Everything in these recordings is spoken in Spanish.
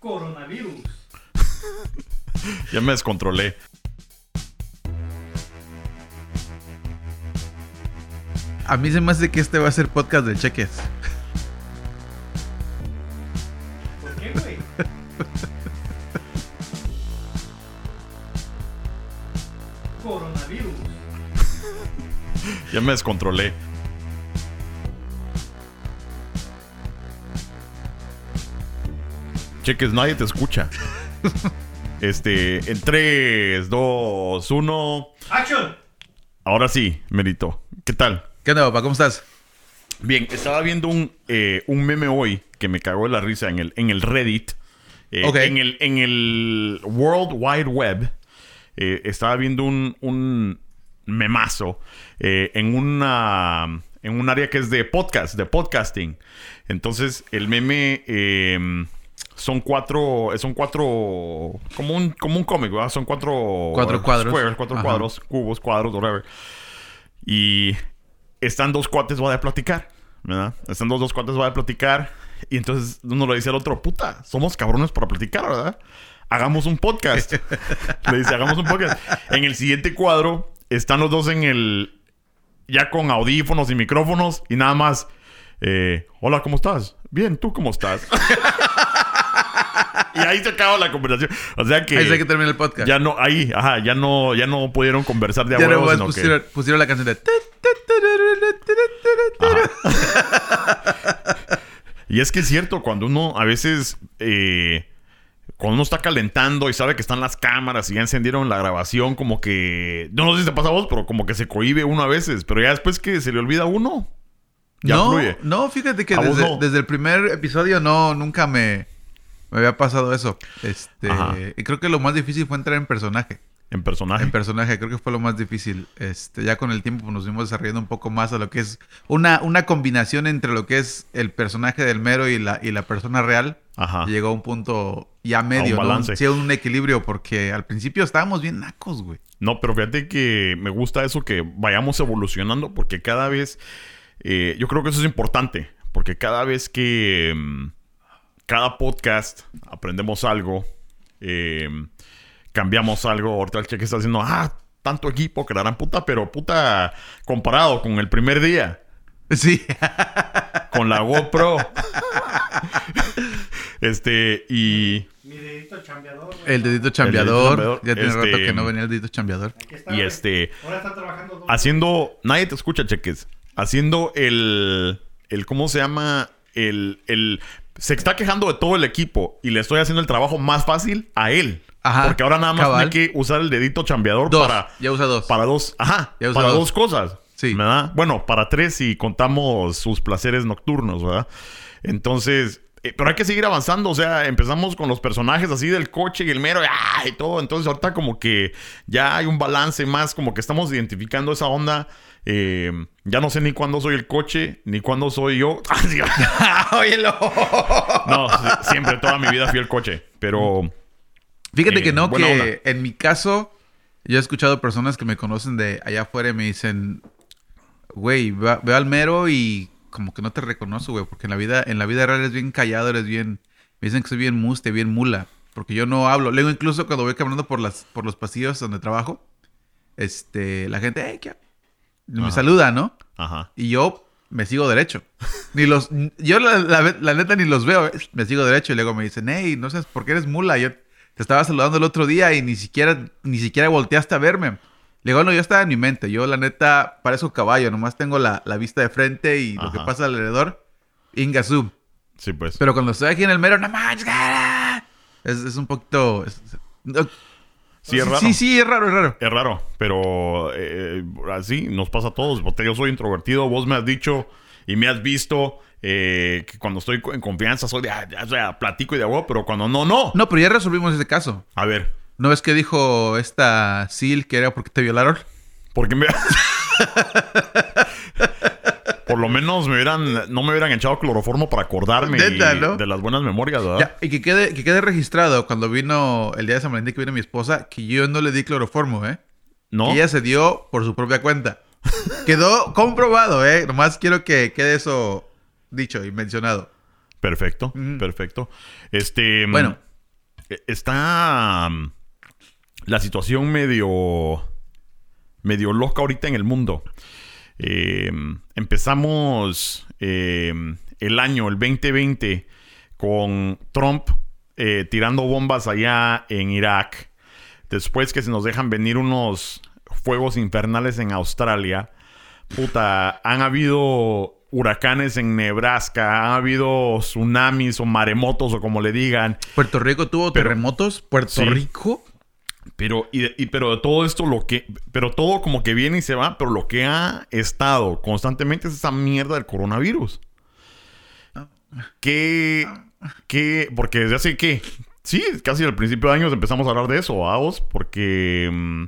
Coronavirus. Ya me descontrolé. A mí se me hace que este va a ser podcast de cheques. ¿Por qué, güey? Coronavirus. Ya me descontrolé. Cheques, nadie te escucha. Este, en 3, 2, 1. ¡Action! Ahora sí, Merito. ¿Qué tal? ¿Qué onda, papá? ¿Cómo estás? Bien, estaba viendo un, eh, un meme hoy que me cagó de la risa en el, en el Reddit. Eh, Ok. en, el, en el World Wide Web. eh, estaba viendo un, un memazo eh, en una en un área que es de podcast, de podcasting. Entonces, el meme eh, son cuatro, son cuatro, como un, como un cómic, ¿verdad? Son cuatro, Cuatro cuadros. squares, cuatro Ajá. cuadros, cubos, cuadros, whatever. Y están dos cuates, va a platicar, ¿verdad? Están dos, dos cuates, va a platicar. Y entonces uno le dice al otro, puta, somos cabrones para platicar, ¿verdad? Hagamos un podcast. le dice, hagamos un podcast. En el siguiente cuadro están los dos en el... Ya con audífonos y micrófonos y nada más... eh, Hola, ¿cómo estás? Bien, ¿tú cómo estás? y ahí se acaba la conversación. O sea que... Ahí sé que termina el podcast. Ya no, ahí, ajá, ya no, ya no pudieron conversar de a Ya huevo, nomás sino que- pusieron, pusieron la canción de... Y es que es cierto, cuando uno a veces, eh, cuando uno está calentando y sabe que están las cámaras y ya encendieron la grabación, como que, no, no sé si te pasa a vos, pero como que se cohibe uno a veces, pero ya después que se le olvida a uno, ya no, fluye. no, fíjate que desde el primer episodio no, nunca me, me había pasado eso. Este, Ajá. y creo que lo más difícil fue entrar en personaje. En personaje. En personaje, creo que fue lo más difícil. Este, ya con el tiempo pues, nos fuimos desarrollando un poco más a lo que es una, una combinación entre lo que es el personaje del mero y la, y la persona real. Ajá. Llegó a un punto ya medio, ¿no? balance. Sí, a un equilibrio, porque al principio estábamos bien nacos, güey. No, pero fíjate que me gusta eso que vayamos evolucionando porque cada vez, eh, yo creo que eso es importante, porque cada vez que mm, cada podcast aprendemos algo, eh, cambiamos algo, ahorita el cheque está diciendo, ah, tanto equipo que la gran puta, pero puta, comparado con el primer día, Sí. con la GoPro, este, y... Mi dedito chambeador. El dedito chambeador. chambeador, Ya tiene este, rato que no venía el dedito chambeador. Aquí está, y este... Ahora está trabajando dos. haciendo. Nadie te escucha, cheques. Haciendo el. el ¿Cómo se llama? El, el. Se está quejando de todo el equipo y le estoy haciendo el trabajo más fácil a él. Ajá, Porque ahora nada más cabal. tiene que usar el dedito chambeador Dos. para. Ya usa dos. Para dos. Ajá. Ya usa Para dos. dos cosas. Sí. ¿Verdad? Bueno, para tres si contamos sus placeres nocturnos, ¿verdad? Entonces. eh, pero hay que seguir avanzando, o sea, empezamos con los personajes así del coche y el mero ¡ah! y todo. Entonces, ahorita como que ya hay un balance más, como que estamos identificando esa onda. Eh, ya no sé ni cuándo soy el coche, ni cuándo soy yo. Óyelo. no, si- siempre, toda mi vida fui el coche. Pero Fíjate Eh, que no, que onda. en mi caso, yo he escuchado personas que me conocen de allá afuera y me dicen, güey, ve- veo al mero y como que no te reconozco, güey, porque en la vida, en la vida real eres bien callado, eres bien, me dicen que soy bien muste, bien mula, porque yo no hablo. Luego incluso cuando voy caminando por las, por los pasillos donde trabajo, este, la gente, hey, ¿qué? Me Ajá. saluda, ¿no? Ajá. Y yo me sigo derecho. Ni los, yo la, la- la neta ni los veo, me sigo derecho y luego me dicen, hey, no sabes por qué eres mula. Yo te estaba saludando el otro día y ni siquiera, ni siquiera volteaste a verme. Le digo, no, yo estaba en mi mente. Yo, la neta, parezco caballo. Nomás tengo la, la vista de frente y lo que pasa alrededor, Ingasú. Sí, pues. Pero cuando estoy aquí en el mero, no manches, cara". es, es un poquito... es- sí, es raro. Sí, sí, es raro, es raro. Es raro, pero eh, así nos pasa a todos. Porque yo soy introvertido, vos me has dicho y me has visto eh, que cuando estoy en confianza soy de, ah, ya, platico y de agua, pero cuando no, no. No, pero ya resolvimos ese caso. A ver, ¿No ves que dijo esta Sil que era porque te violaron? porque me... Por lo menos me hubieran, no me hubieran echado cloroformo para acordarme y- Neta, ¿no? de las buenas memorias, ¿verdad? Ya, y que quede, que quede registrado cuando vino el día de San Valentín que vino mi esposa, que yo no le di cloroformo, ¿eh? ¿No? Que ella se dio por su propia cuenta. Quedó comprobado, ¿eh? Nomás quiero que quede eso dicho y mencionado. Perfecto, perfecto. Este. Bueno, eh, está mm, la situación medio, medio loca ahorita en el mundo. Eh, empezamos eh, el año, el 2020, con Trump eh, tirando bombas allá en Irak. Después que se nos dejan venir unos fuegos infernales en Australia. Puta, han habido huracanes en Nebraska, han habido tsunamis o maremotos o como le digan. Puerto Rico tuvo terremotos. Puerto Sí. Rico. Pero, y, y- pero todo esto, lo que. Pero todo como que viene y se va. Pero lo que ha estado constantemente es esa mierda del coronavirus. Que. Que. Porque desde hace que. Sí, casi al principio de años empezamos a hablar de eso, vamos. Porque. mm,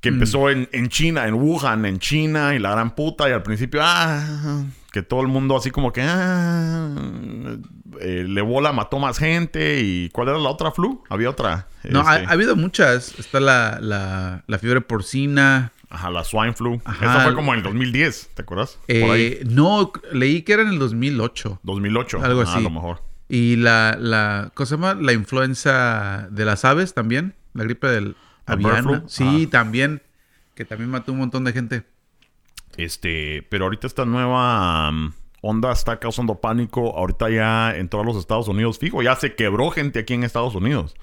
que empezó en, en China, en Wuhan, en China, y la gran puta, y al principio, ah, que todo el mundo así como que, ah, eh, le bola, mató más gente, y ¿cuál era la otra flu? Había otra. No, ha, este, ha habido muchas. Está la, la, la fiebre porcina. Ajá, la swine flu. Ajá. Esa fue como en el 2010, ¿te acuerdas? Por ahí. Eh, no, leí que era en el 2008. 2008. algo Ah, así. A lo mejor. Y la, la, ¿cómo se llama? La influenza de las aves también. La gripe del ¿La bird aviana. Sí, Ah. también. Que también mató un montón de gente. Este, pero ahorita esta nueva mm, onda está causando pánico. Ahorita ya en todos los Estados Unidos, fijo, ya se quebró gente aquí en Estados Unidos.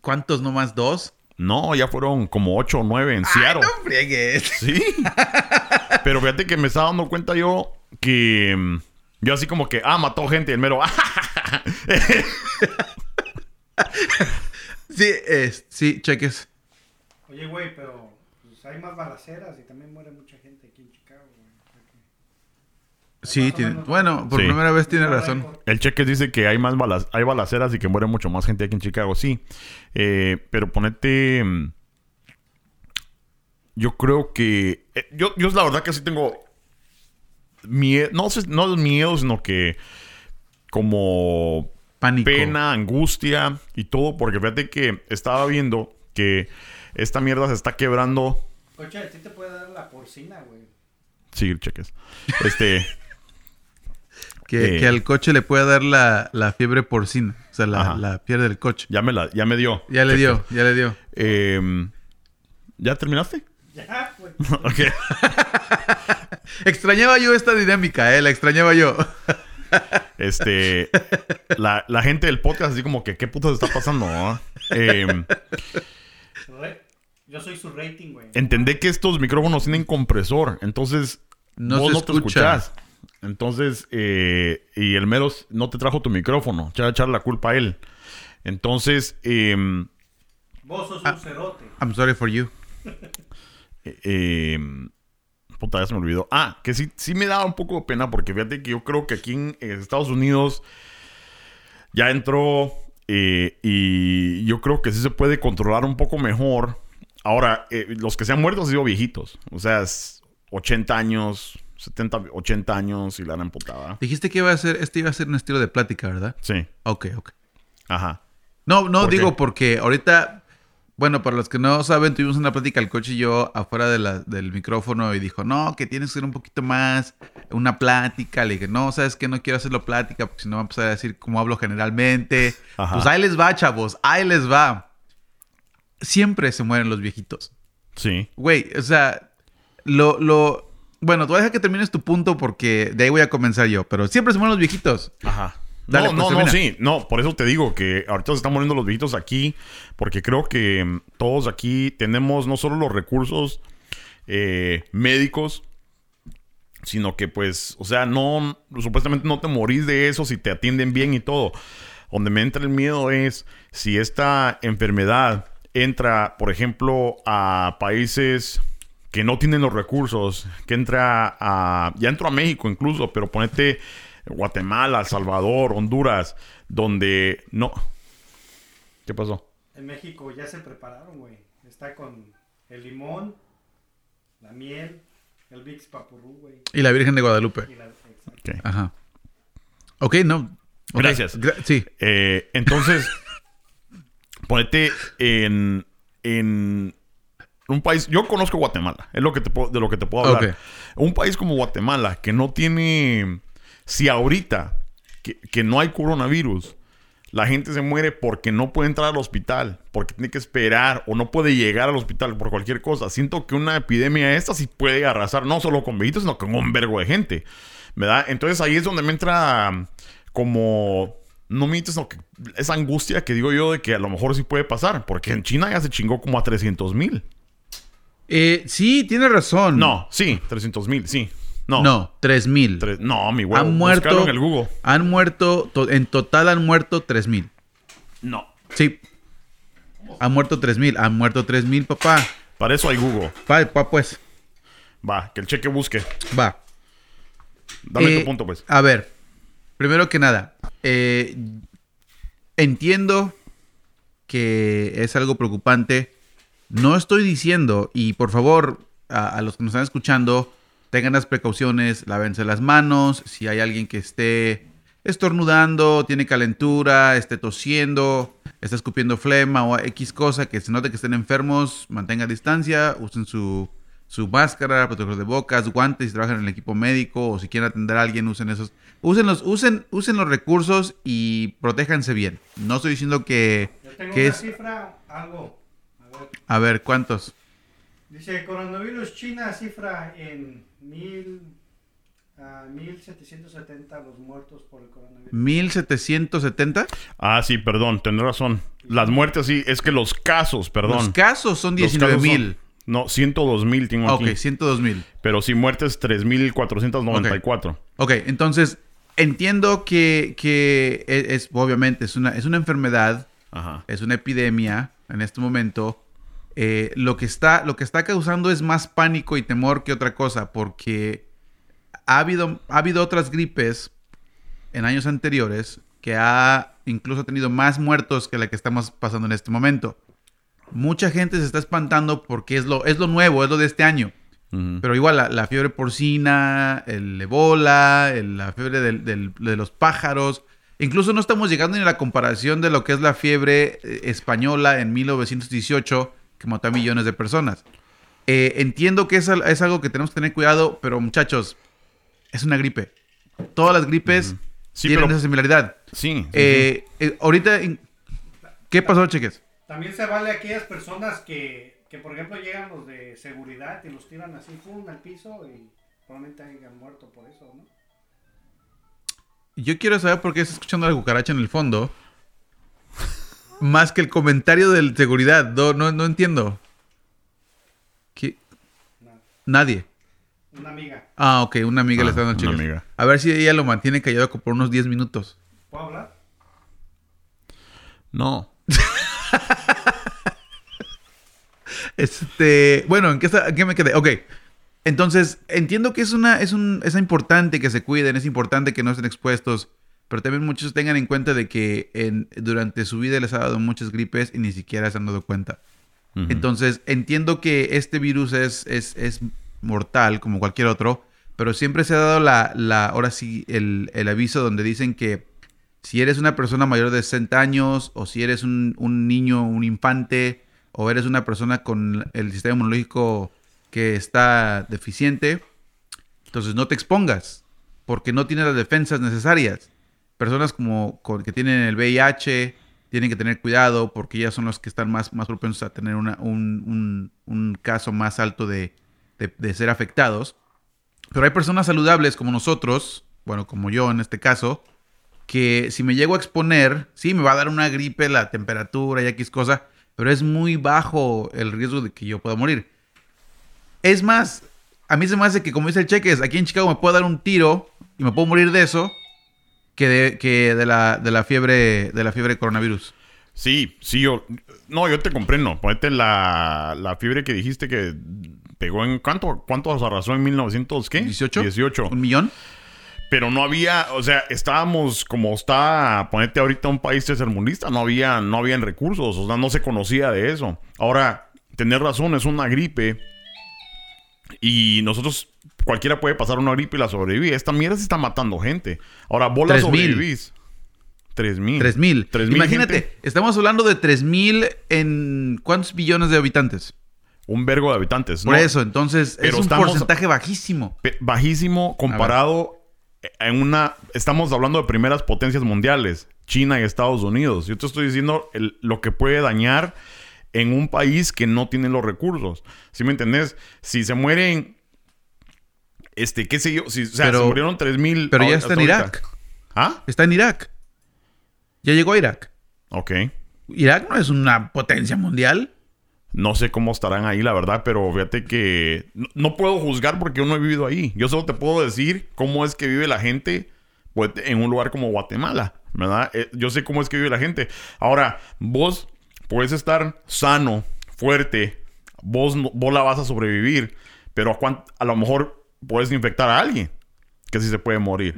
¿Cuántos nomás? ¿Dos? No, ya fueron como 8 o 9 en Seattle. no friegues. Sí. Pero fíjate que me estaba dando cuenta yo que mm, yo así como que, ah, mató gente, y el mero, Sí, es, sí, cheques. Oye, güey, pero hay más balaceras y también muere mucha gente aquí en Chicago, güey. O sea que- Sí, tiene- menos. bueno, por Sí. primera vez tiene razón. El cheque dice que hay más balas, hay balaceras y que muere mucho más gente aquí en Chicago, sí. Eh, pero ponete. mm, Yo creo que. eh, yo, yo la verdad que sí tengo. Miedo. No sé, no es miedo, sino que. Como Pánico. pena, angustia y todo. Porque fíjate que estaba viendo que esta mierda se está quebrando. Coche, a ti te puede dar la porcina, güey. Sí, cheques. Este. Que, Eh. que al coche le puede dar la, la fiebre porcina. O sea, la, la fiebre del coche. ya me la, ya me dio. Ya le Cheques. dio, ya le dio. Em, ¿Ya terminaste? Ya, güey. ok. Extrañaba yo esta dinámica, eh, la extrañaba yo. Este, la, la gente del podcast así como que, ¿qué putas está pasando? no? Em, Yo soy su rating, güey. entendé que estos micrófonos tienen compresor, entonces No vos se no te escuchás. Entonces, eh, y el mero no te trajo tu micrófono, ya echar la culpa a él. Entonces, em, Vos sos Ah. un cerote. I'm sorry for you. eh, puta, ya se me olvidó. Ah, que sí, sí me daba un poco de pena porque fíjate que yo creo que aquí en Estados Unidos ya entró eh, y yo creo que sí se puede controlar un poco mejor. Ahora, eh, los que se han muerto han sido viejitos. O sea, es 80 años, 70, 80 años y la han putada. Dijiste que iba a ser, este iba a ser un estilo de plática, ¿verdad? Sí, Ok, ok. ajá. No, no ¿Por digo qué? porque ahorita, bueno, para los que no saben, tuvimos una plática el coche y yo afuera de la- del micrófono y dijo, no, que tienes que ser un poquito más, una plática. Le dije, no, sabes que no quiero hacerlo plática porque si no va a empezar a decir cómo hablo generalmente. Ajá. Pues ahí les va, chavos, ahí les va. Siempre se mueren los viejitos. Sí. Güey, o sea, lo, lo, bueno, tú deja que termines tu punto porque de ahí voy a comenzar yo, pero siempre se mueren los viejitos. Ajá. Dale, no, pues, no, no, termina. sí. No, por eso te digo que ahorita se están muriendo los viejitos aquí. Porque creo que mm, todos aquí tenemos no solo los recursos eh, médicos, sino que pues, o sea, no, supuestamente no te morís de eso si te atienden bien y todo. Donde me entra el miedo es si esta enfermedad entra, por ejemplo, a países que no tienen los recursos, que entra a, ya entró a México incluso, pero ponete Guatemala, El Salvador, Honduras, donde no. ¿Qué pasó? En México ya se prepararon, güey. Está con el limón, la miel, el Vicks Papurú, güey. Y la Virgen de Guadalupe. Y la... exacto. Ok. Ajá. Ok, no. Gracias. gra- sí. Eh, entonces, ponete en, en un país. Yo conozco Guatemala, es lo que te puedo- de lo que te puedo hablar. Un país como Guatemala que no tiene. Si ahorita que, que no hay coronavirus, la gente se muere porque no puede entrar al hospital, porque tiene que esperar o no puede llegar al hospital por cualquier cosa. Siento que una epidemia esta sí puede arrasar no solo con viejitos, sino con un vergo de gente, ¿verdad? Entonces ahí es donde me entra como no mientes, sino que esa angustia que digo yo de que a lo mejor sí puede pasar, porque en China ya se chingó como a 300 mil. Eh, sí, tiene razón. No, sí, 300 mil, sí. No, No, 3000. Tres- no, mi huevo. Han muerto. en el Google. Han muerto. to- en total han muerto 3000. No. Sí. Han muerto 3000. Han muerto 3000, papá. Para eso hay Google. Va, pues. Va, que el cheque busque. Va. Dame Eh, tu punto, pues. A ver, primero que nada, eh, entiendo que es algo preocupante. No estoy diciendo, y por favor, a, los que nos están escuchando, tengan las precauciones, lávense las manos. Si hay alguien que esté estornudando, tiene calentura, esté tosiendo, está escupiendo flema o X cosa, que se note que estén enfermos, mantengan distancia, usen su, su máscara, protector de bocas, guantes si trabajan en el equipo médico o si quieren atender a alguien, usen esos. Usen los, usen, usen los recursos y protéjanse bien. No estoy diciendo que, Yo tengo que una es... cifra, algo. A ver. A ver, ¿cuántos? Dice, coronavirus China cifra en mil, ah, 1770 los muertos por el coronavirus. ¿1770? Ah, sí, perdón, tendré razón. Las muertes, sí, es que los casos, perdón. Los casos son Los 19 casos mil. son- No, 102 mil tengo Ok, aquí. 102 mil. Pero sí, muertes 3.494. Ok, entonces entiendo que, que es, es- obviamente es una, es una enfermedad, Ajá. es una epidemia en este momento. Eh, lo, que está, lo que está causando es más pánico y temor que otra cosa, porque ha habido, ha habido otras gripes en años anteriores que ha incluso tenido más muertos que la que estamos pasando en este momento. Mucha gente se está espantando porque es lo, es lo nuevo, es lo de este año. Pero igual la, la fiebre porcina, el ebola, el- la fiebre del- del- de los pájaros. Incluso no estamos llegando ni a la comparación de lo que es la fiebre eh, española en 1918, que mató a millones de personas. Eh, entiendo que es, al- es algo que tenemos que tener cuidado, pero muchachos, es una gripe. Todas las gripes Sí, tienen pero- esa similaridad. Sí. sí, sí. Eh, ahorita, ¿qué pasó, cheques? También se vale a aquellas personas que, que, por ejemplo, llegan los de seguridad y los tiran así, pum, al piso y probablemente hayan muerto por eso, ¿no? Yo quiero saber por qué está escuchando la cucaracha en el fondo. Más que el comentario de seguridad. No, no, no entiendo. ¿Qué? No. Nadie. Una amiga. Ah, ok, una amiga le Ah, está dando una chicas. amiga. A ver si ella lo mantiene callado por unos 10 minutos. ¿Puedo hablar? No. Este, bueno, ¿en qué, está- en qué me quedé? Ok. Entonces, entiendo que es una, es un, es importante que se cuiden, es importante que no estén expuestos, pero también muchos tengan en cuenta de que en, durante su vida les ha dado muchas gripes y ni siquiera se han dado cuenta. Entonces, entiendo que este virus es, es, es mortal como cualquier otro, pero siempre se ha dado la, la ahora sí, el, el aviso donde dicen que si eres una persona mayor de 60 años, o si eres un, niño, un infante, o eres una persona con el sistema inmunológico que está deficiente, entonces no te expongas, porque no tienes las defensas necesarias. Personas como que tienen el VIH tienen que tener cuidado porque ellas son los que están más, más propensos a tener un, un- un caso más alto de- de ser afectados. Pero hay personas saludables como nosotros, bueno, como yo en este caso, que si me llego a exponer, sí, me va a dar una gripe, la temperatura y X cosa, pero es muy bajo el riesgo de que yo pueda morir. Es más, a mí se me hace que, como dice el Cheques, aquí en Chicago me puedo dar un tiro y me puedo morir de eso que de, que de, la, de la fiebre de la fiebre coronavirus. Sí, sí, yo. No, yo te comprendo. Ponete la, la fiebre que dijiste que pegó en. ¿Cuánto, cuánto arrasó en 1900? ¿Qué? 18. 18. ¿Un millón? Pero no había, o sea, estábamos como está, ponete ahorita un país tercermundista, no había, no habían recursos, o sea, no se conocía de eso. Ahora, tener razón, es una gripe y nosotros, cualquiera puede pasar una gripe y la sobrevive. Esta mierda se está matando gente. Ahora, vos la Tres sobrevivís. Tres mil. 3 mil. Tres mil Imagínate, gente. estamos hablando de 3 mil en cuántos billones de habitantes. Un vergo de habitantes. Por ¿no? eso, entonces es un estamos- porcentaje bajísimo. Bajísimo comparado en una estamos hablando de primeras potencias mundiales China y Estados Unidos. Yo te estoy diciendo el- lo que puede dañar en un país que no tiene los recursos. ¿Sí me entendés? Si se mueren, este, qué sé yo, si, o sea, Pero- se murieron 3 mil. Pero ya está en Irak. ¿Ah? Está en Irak. Ya llegó a Irak. Ok. Irak no es una potencia mundial. No sé cómo estarán ahí, la verdad, pero fíjate que no, no puedo juzgar porque yo no he vivido ahí. Yo solo te puedo decir cómo es que vive la gente pues, en un lugar como Guatemala, ¿verdad? Eh, yo sé cómo es que vive la gente. Ahora, vos puedes estar sano, fuerte, vos, vos la vas a sobrevivir, pero a, a lo mejor puedes infectar a alguien que sí se puede morir.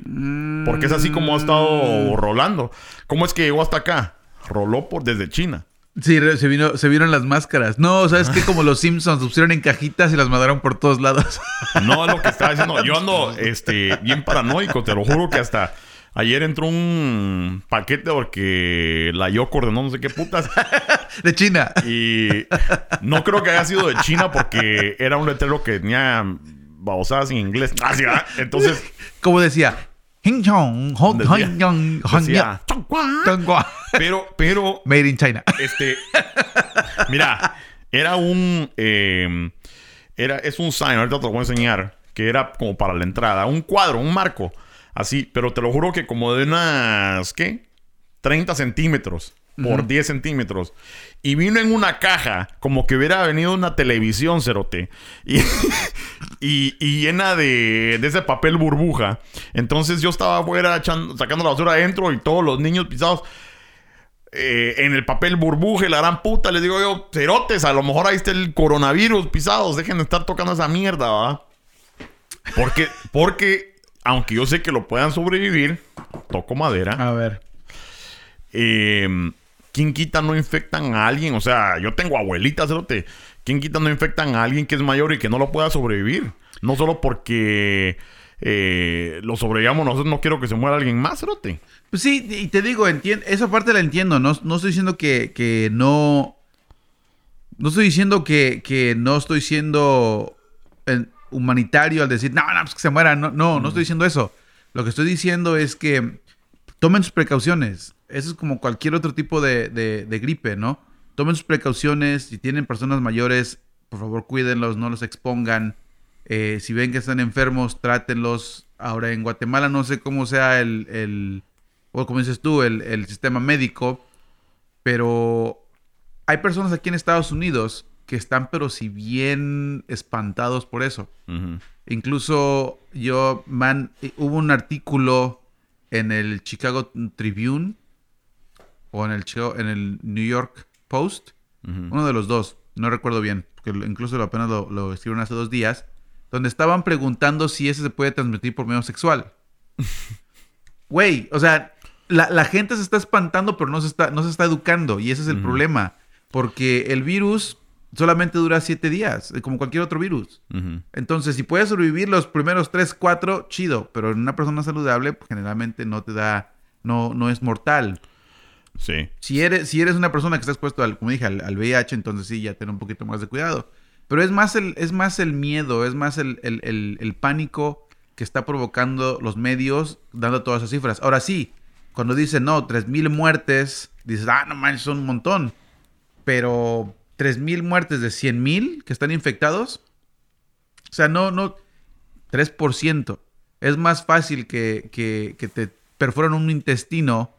Porque es así como ha estado rolando. ¿Cómo es que llegó hasta acá? Roló por desde China. Sí, se, vino, se vieron las máscaras. No, ¿sabes qué? Como los Simpsons, pusieron en cajitas y las mandaron por todos lados. No es lo que estaba diciendo. Yo ando este, bien paranoico, te lo juro que hasta ayer entró un paquete porque la Yoko ordenó no sé qué putas. De China. Y no creo que haya sido de China porque era un letrero que tenía babosadas en inglés. Ah. Entonces, Como decía. "Hing chong, hong- Decía- hong- yong, hong- decía, yong, tongua". pero, pero Made in China. Este. mira, era un. eh, era, es un sign, ahorita te lo voy a enseñar. Que era como para la entrada. Un cuadro, un marco. Así, pero te lo juro que como de unas. ¿Qué? 30 centímetros por 10 centímetros. Y vino en una caja, como que hubiera venido una televisión, cerote. Y, y, y llena de, de ese papel burbuja. Entonces yo estaba afuera echando- sacando la basura adentro y todos los niños pisados eh, en el papel burbuja y la gran puta. Les digo yo, cerotes, a lo mejor ahí está el coronavirus pisados. Dejen de estar tocando esa mierda, ¿va? Porque, porque, aunque yo sé que lo puedan sobrevivir, toco madera. A ver. eh, ¿Quién quita no infectan a alguien? O sea, yo tengo abuelitas, cerote. ¿Quién quita no infectan a alguien que es mayor y que no lo pueda sobrevivir? No solo porque eh, lo sobrevivamos nosotros, no quiero que se muera alguien más, cerote. Pues sí, y te digo, esa parte la entiendo. No, no estoy diciendo que, que no. No estoy diciendo que, que no estoy siendo humanitario al decir, no, no, pues que se mueran. No, no, no estoy diciendo eso. Lo que estoy diciendo es que tomen sus precauciones. Eso es como cualquier otro tipo de, de- de gripe, ¿no? Tomen sus precauciones. Si tienen personas mayores, por favor cuídenlos, no los expongan. Eh, si ven que están enfermos, trátenlos. Ahora en Guatemala no sé cómo sea el, el o como dices tú, el, el sistema médico, pero hay personas aquí en Estados Unidos que están pero si bien espantados por eso. Incluso yo, man, eh, hubo un artículo en el Chicago Tribune o en el, en el New York Post, uno de los dos, no recuerdo bien, porque incluso apenas lo, lo escribieron hace dos días, donde estaban preguntando si ese se puede transmitir por medio sexual. Güey, o sea, la, la gente se está espantando, pero no se está, no se está educando, y ese es el problema, porque el virus solamente dura siete días, eh, como cualquier otro virus. Entonces, si puedes sobrevivir los primeros 3, 4, chido. Pero en una persona saludable, pues, generalmente no te da, no, no es mortal. Sí. Si eres, si eres una persona que está expuesto al, como dije, al, al VIH, entonces sí, ya ten un poquito más de cuidado. Pero es más el, es más el miedo, es más el, el- el- pánico que está provocando los medios dando todas esas cifras. Ahora sí, cuando dicen, no, 3.000 muertes, dices, ah, no manches, son un montón. Pero 3.000 muertes de 100.000 que están infectados, o sea, no, no, 3%. Es más fácil que, que, que te perforan un intestino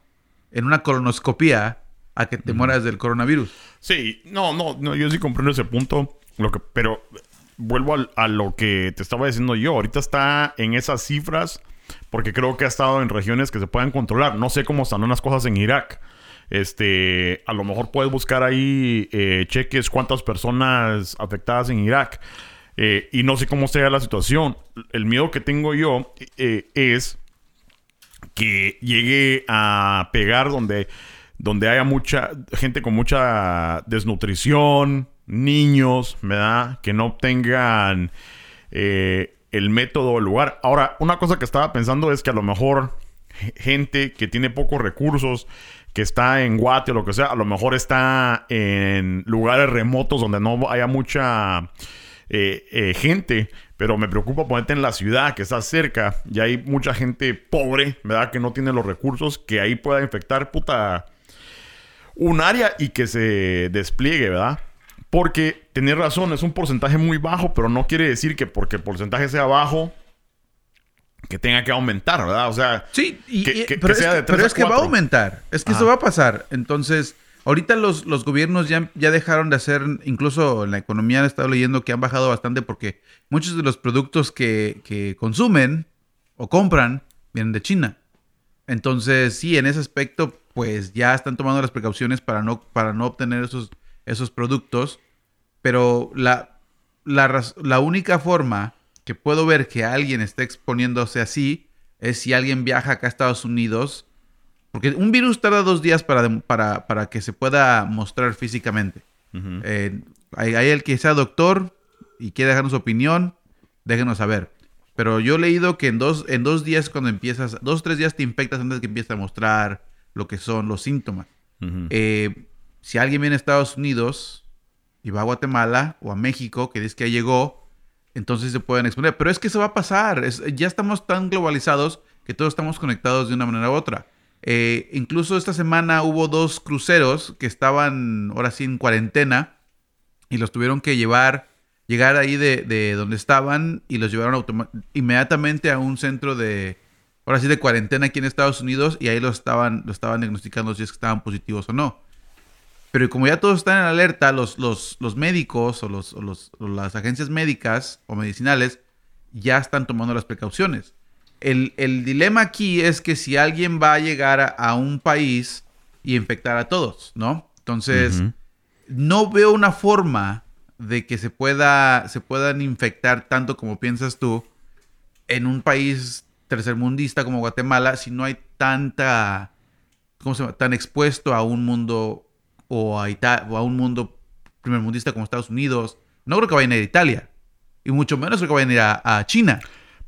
en una colonoscopía a que te mueras del coronavirus. Sí, no, no, no, yo sí comprendo ese punto. Lo que, pero vuelvo a lo que te estaba diciendo yo. Ahorita está en esas cifras porque creo que ha estado en regiones que se puedan controlar. No sé cómo están unas cosas en Irak. Este, a lo mejor puedes buscar ahí eh, cheques cuántas personas afectadas en Irak. Eh, y no sé cómo sea la situación. El miedo que tengo yo eh, es que llegue a pegar donde, donde haya mucha gente con mucha desnutrición, niños, ¿verdad? Que no obtengan eh, el método el lugar. Ahora, una cosa que estaba pensando es que a lo mejor gente que tiene pocos recursos, que está en Guate o lo que sea, a lo mejor está en lugares remotos donde no haya mucha eh, eh, gente, pero me preocupa ponerte en la ciudad que está cerca y hay mucha gente pobre, ¿verdad? Que no tiene los recursos, que ahí pueda infectar puta un área y que se despliegue, ¿verdad? Porque tenés razón, es un porcentaje muy bajo, pero no quiere decir que porque el porcentaje sea bajo, que tenga que aumentar, ¿verdad? O sea, Sí, y- que- y- que- pero, que es sea de tres pero es que va a aumentar. Es que Ajá. eso va a pasar. Entonces, ahorita los, los gobiernos ya, ya dejaron de hacer, incluso en la economía he estado leyendo que han bajado bastante porque muchos de los productos que, que consumen o compran vienen de China. Entonces, sí, en ese aspecto, pues ya están tomando las precauciones para no, para no obtener esos, esos productos. Pero la, la, la única forma que puedo ver que alguien esté exponiéndose así es si alguien viaja acá a Estados Unidos. Porque un virus tarda dos días para, para, para que se pueda mostrar físicamente. Eh, hay, hay el que sea doctor y quiere dejarnos su opinión, déjenos saber. Pero yo he leído que en dos, en dos días cuando empiezas, dos o tres días te infectas antes de que empiece a mostrar lo que son los síntomas. Eh, si alguien viene a Estados Unidos y va a Guatemala o a México, que dice que ya llegó, entonces se pueden exponer. Pero es que eso va a pasar. Es- ya estamos tan globalizados que todos estamos conectados de una manera u otra. Eh, incluso esta semana hubo dos cruceros que estaban ahora sí en cuarentena y los tuvieron que llevar, llegar ahí de, de donde estaban y los llevaron inmediatamente a un centro de, ahora sí, de cuarentena aquí en Estados Unidos y ahí los estaban, lo estaban diagnosticando si es que estaban positivos o no. Pero como ya todos están en alerta, los, los, los médicos o, los, o los- o las agencias médicas o medicinales ya están tomando las precauciones. El, el dilema aquí es que si alguien va a llegar a, a un país y infectar a todos, ¿no? Entonces, no veo una forma de que se pueda se puedan infectar tanto como piensas tú en un país tercermundista como Guatemala si no hay tanta ¿cómo se llama? tan expuesto a un mundo o a, Ita- o a un mundo primermundista como Estados Unidos. No creo que vayan a ir a Italia y mucho menos creo que vayan a ir a, a China.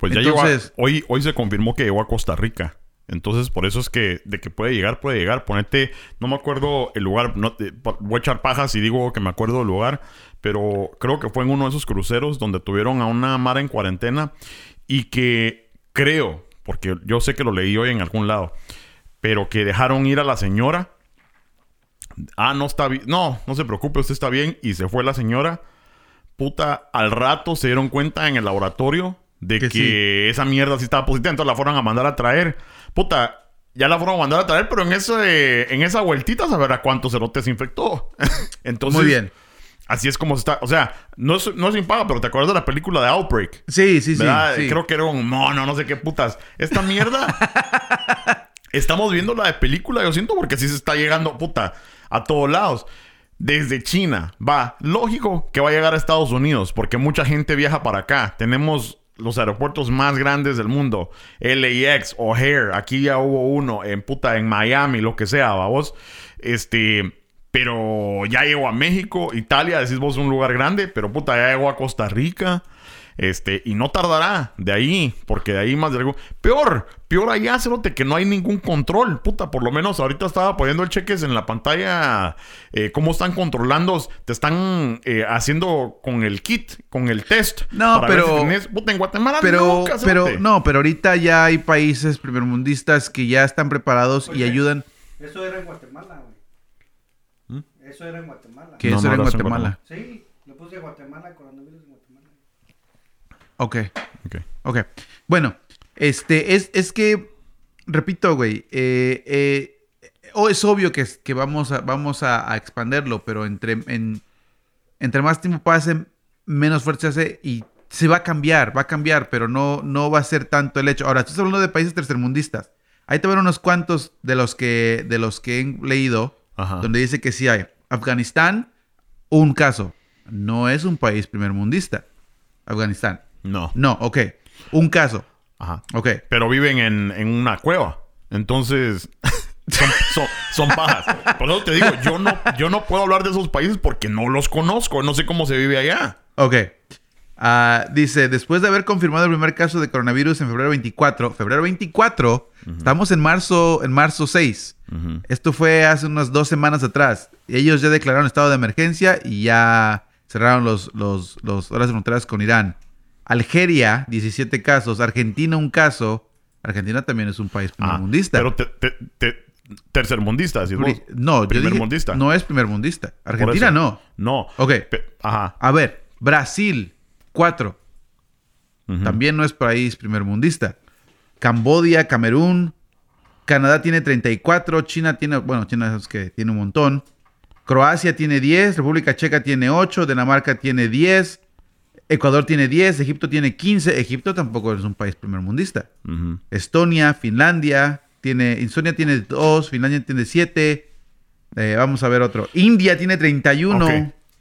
Pues ya llegó a- hoy, hoy se confirmó que llegó a Costa Rica. Entonces, por eso es que de que puede llegar, puede llegar. Ponete, no me acuerdo el lugar, no, eh, voy a echar pajas y digo que me acuerdo del lugar, pero creo que fue en uno de esos cruceros donde tuvieron a una Mara en cuarentena y que creo, porque yo sé que lo leí hoy en algún lado, pero que dejaron ir a la señora. Ah, no está bien. No, no se preocupe, usted está bien. Y se fue la señora. Puta, al rato se dieron cuenta en el laboratorio de que, Que sí. esa mierda sí estaba positiva. Entonces la fueron a mandar a traer. Puta, ya la fueron a mandar a traer, pero en, ese, en esa vueltita saber a cuántos cerotes infectó. Entonces, Muy bien. Así es como se está. O sea, no es, no es sin paga, pero ¿te acuerdas de la película de Outbreak? Sí, sí, sí. sí. Creo que era un mono, no sé qué putas. Esta mierda. estamos viendo la de película, yo siento, porque sí se está llegando, puta, a todos lados. Desde China, va, lógico que va a llegar a Estados Unidos, porque mucha gente viaja para acá. Tenemos los aeropuertos más grandes del mundo. LAX, O'Hare, aquí ya hubo uno, en puta, en Miami, lo que sea, vamos. Este. Pero ya llegó a México, Italia, decís vos un lugar grande, pero puta, ya llegó a Costa Rica. Este, y no tardará de ahí, porque de ahí más de algo. Peor, peor allá, cerote, que no hay ningún control. Puta, por lo menos ahorita estaba poniendo el cheques en la pantalla. eh, cómo están controlando, te están eh, haciendo con el kit, con el test. No, para ver pero- si tenés- puta, en Guatemala Pero, nunca, pero, no, pero ahorita ya hay países primermundistas que ya están preparados y ayudan. Eso era en Guatemala, güey. ¿Mm? Eso era en Guatemala. Que No, eso no, era en es en Guatemala. Sí, le puse Guatemala, coronavirus Guatemala. Ok, Ok. ok. Bueno, este, es, es que, repito, güey, eh, eh, o es obvio que, que vamos, a, vamos a, a expanderlo, pero entre, en- entre más tiempo pase, menos fuerte se hace y se va a cambiar, va a cambiar, pero no, no va a ser tanto el hecho. Ahora, estás hablando de países tercermundistas. Ahí te van unos cuantos de los que, de los que he leído, Ajá. donde dice que sí hay. Afganistán, un caso. No es un país primermundista. Afganistán. No. No, ok. Un caso. Ajá. Ok. Pero viven en, en una cueva. Entonces, son, son, son pajas. Por eso te digo, yo no, yo no puedo hablar de esos países porque no los conozco. No sé cómo se vive allá. Ok. Ah, dice, después de haber confirmado el primer caso de coronavirus en febrero 24, febrero 24, estamos en marzo, en marzo 6. Ujú. Esto fue hace unas dos semanas atrás. Ellos ya declararon estado de emergencia y ya cerraron los, los, los horas fronteras con Irán. Algeria, 17 casos. Argentina, un caso. Argentina también es un país Ah, primermundista. Pero te, te- te- tercermundista. Pri- no, Primermundista. no es primermundista. Argentina no. No. Ok. Pe- Ajá. A ver, Brasil, 4. Ujú. También no es país primermundista. Cambodia, Camerún. Canadá tiene 34. China tiene, bueno, China es que tiene un montón. Croacia tiene 10. República Checa tiene 8. Dinamarca tiene 10. Ecuador tiene 10. Egipto tiene 15. Egipto tampoco es un país primermundista. Estonia, Finlandia, tiene, Estonia tiene 2, Finlandia tiene 7. vamos a ver otro. India tiene 31. Ok.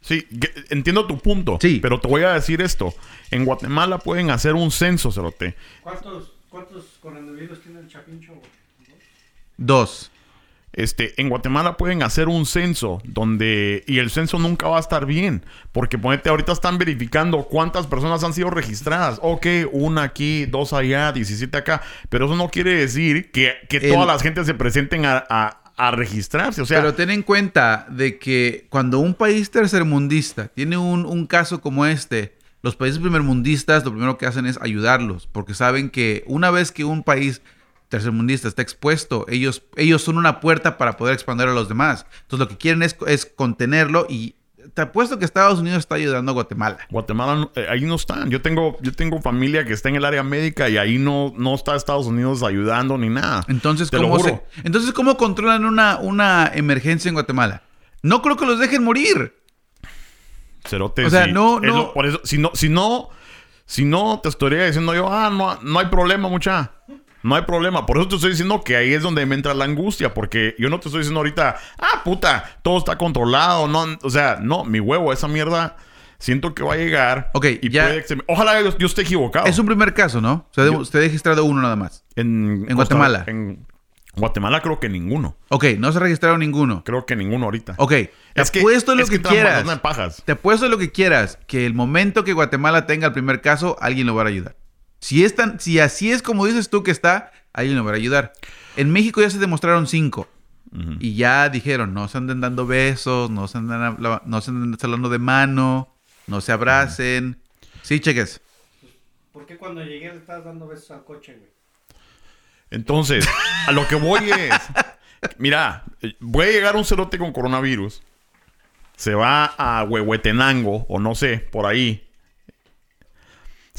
Sí, entiendo tu punto. Sí. Pero te voy a decir esto. En Guatemala pueden hacer un censo, cerote. ¿Cuántos, cuántos coronavirus tiene el Chapincho? 2. Este, en Guatemala pueden hacer un censo donde... Y el censo nunca va a estar bien. Porque ponete, ahorita están verificando cuántas personas han sido registradas. Ok, una aquí, dos allá, 17 acá. Pero eso no quiere decir que, que El- todas las gentes se presenten a, a- a registrarse. O sea, Pero ten en cuenta de que cuando un país tercermundista tiene un, un caso como este, los países primermundistas lo primero que hacen es ayudarlos, porque saben que una vez que un país tercermundista está expuesto, ellos, ellos son una puerta para poder expandir a los demás. Entonces lo que quieren es, es contenerlo y te apuesto que Estados Unidos está ayudando a Guatemala. Guatemala, eh, ahí no están. Yo tengo, yo tengo familia que está en el área médica y ahí no, no está Estados Unidos ayudando ni nada. Entonces, Te ¿cómo, se- entonces, ¿cómo controlan una, una emergencia en Guatemala? No creo que los dejen morir. Cerote, O sea, no, no- lo- por eso, si no, si no, si no te estaría diciendo yo, ah, no, no hay problema, mucha. No hay problema. Por eso te estoy diciendo que ahí es donde me entra la angustia. Porque yo no te estoy diciendo ahorita, ah, puta, todo está controlado. No, o sea, no, mi huevo, esa mierda, siento que va a llegar. Ok, y ya- puede que Ojalá yo, yo esté equivocado. Es un primer caso, ¿no? Usted, Yo- usted ha registrado uno nada más. En, en Costa- Guatemala. En Guatemala creo que ninguno. Ok, no se ha registrado ninguno. Creo que ninguno ahorita. Ok, te Es que, apuesto lo es que, entramos quieras. pajas. Te apuesto lo que quieras. Que el momento que Guatemala tenga el primer caso, alguien lo va a ayudar. Si, es tan- si así es como dices tú que está, alguien lo va a ayudar. En México ya se demostraron cinco. Y ya dijeron, no se anden dando besos, no se anden, no se anden saludando de mano, no se abracen. Sí, cheques. ¿Por qué cuando llegué le estabas dando besos al coche, güey? Entonces, a lo que voy es. Mira, voy a llegar un cerote con coronavirus. Se va a Huehuetenango, o no sé, por ahí.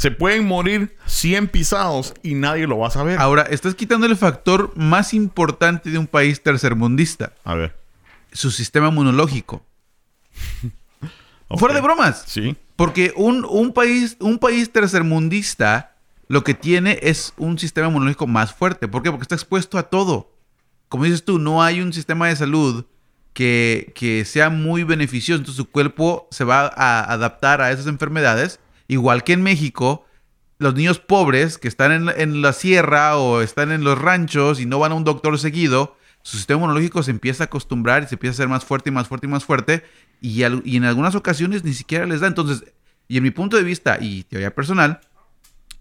Se pueden morir 100 pisados y nadie lo va a saber. Ahora, estás quitando el factor más importante de un país tercermundista, A ver. su sistema inmunológico. Fuera de bromas. Sí. Porque un, un país, un país tercermundista lo que tiene es un sistema inmunológico más fuerte. ¿Por qué? Porque está expuesto a todo. Como dices tú, no hay un sistema de salud que, que sea muy beneficioso. Entonces su cuerpo se va a adaptar a esas enfermedades. Igual que en México, los niños pobres que están en, la sierra o están en los ranchos y no van a un doctor seguido, su sistema inmunológico se empieza a acostumbrar y se empieza a ser más fuerte y más fuerte y más fuerte. Y, en algunas ocasiones ni siquiera les da. Entonces, y en mi punto de vista y teoría personal,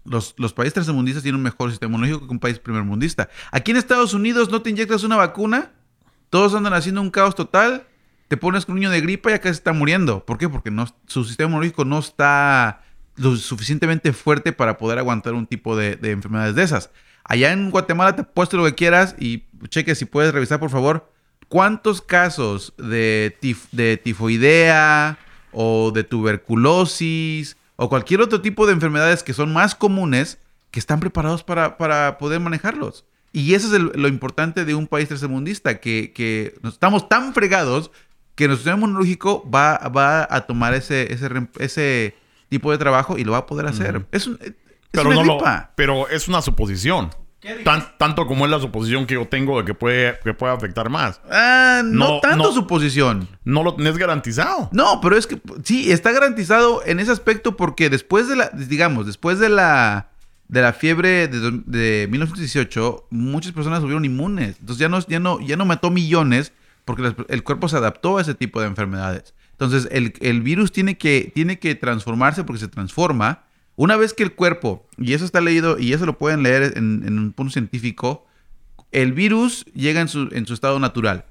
los, los países tercermundistas tienen un mejor sistema inmunológico que un país primermundista. Aquí en Estados Unidos no te inyectas una vacuna, todos andan haciendo un caos total, te pones con un niño de gripa y acá se está muriendo. ¿Por qué? Porque no, su sistema inmunológico no está lo suficientemente fuerte para poder aguantar un tipo de, de enfermedades de esas. Allá en Guatemala te puesto lo que quieras y cheque si puedes revisar, por favor, cuántos casos de, de tifoidea o de tuberculosis o cualquier otro tipo de enfermedades que son más comunes que están preparados para, para poder manejarlos. Y eso es lo importante de un país tercermundista, que, que estamos tan fregados que nuestro sistema inmunológico va, va a tomar ese, ese tipo de trabajo y lo va a poder hacer. Es, un, es Pero, una no lo- pero es una suposición. Tanto como es la suposición que yo tengo de que puede, que puede afectar más. Ah, no, No, tanto no. su posición. No lo tenés garantizado. No, pero es que sí, está garantizado en ese aspecto porque después de la, digamos, después de la, de la fiebre de, de 1918, muchas personas volvieron inmunes. Entonces ya no, ya no, ya no mató millones porque las- el cuerpo se adaptó a ese tipo de enfermedades. Entonces el, el virus tiene que, tiene que transformarse porque se transforma. Una vez que el cuerpo, y eso está leído, y eso lo pueden leer en, en un punto científico, el virus llega en su, en su estado natural.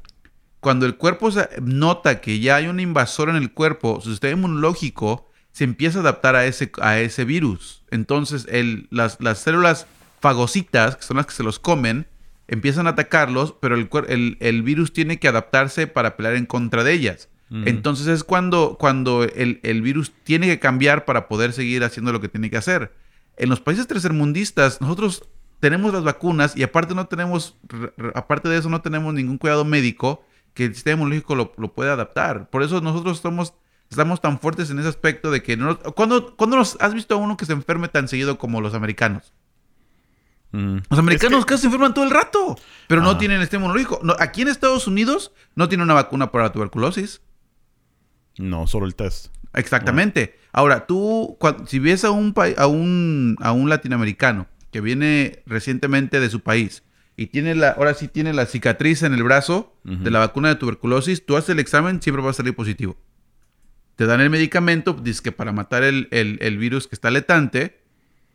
cuando el cuerpo nota que ya hay un invasor en el cuerpo, su sistema inmunológico se empieza a adaptar a ese, a ese virus. Entonces, el- las, las células fagocitas, que son las que se los comen, empiezan a atacarlos, pero el, el- el virus tiene que adaptarse para pelear en contra de ellas. Entonces es cuando, cuando el, el virus tiene que cambiar para poder seguir haciendo lo que tiene que hacer. En los países tercermundistas, nosotros tenemos las vacunas y aparte no tenemos, aparte de eso, no tenemos ningún cuidado médico que el sistema inmunológico lo, lo pueda adaptar. Por eso nosotros estamos, estamos tan fuertes en ese aspecto de que no... ¿Cuándo, cuándo nos- has visto a uno que se enferme tan seguido como los americanos? Mm. Los americanos Es que- casi se enferman todo el rato, pero no Ah. tienen el sistema inmunológico. No, aquí en Estados Unidos no tienen una vacuna para la tuberculosis. No, solo el test. Exactamente. Ahora, tú, si ves a un, a, un, a un latinoamericano que viene recientemente de su país y tiene la, ahora sí tiene la cicatriz en el brazo de la vacuna de tuberculosis, tú haces el examen, siempre va a salir positivo. Te dan el medicamento, dice que para matar el, el- el virus que está letante,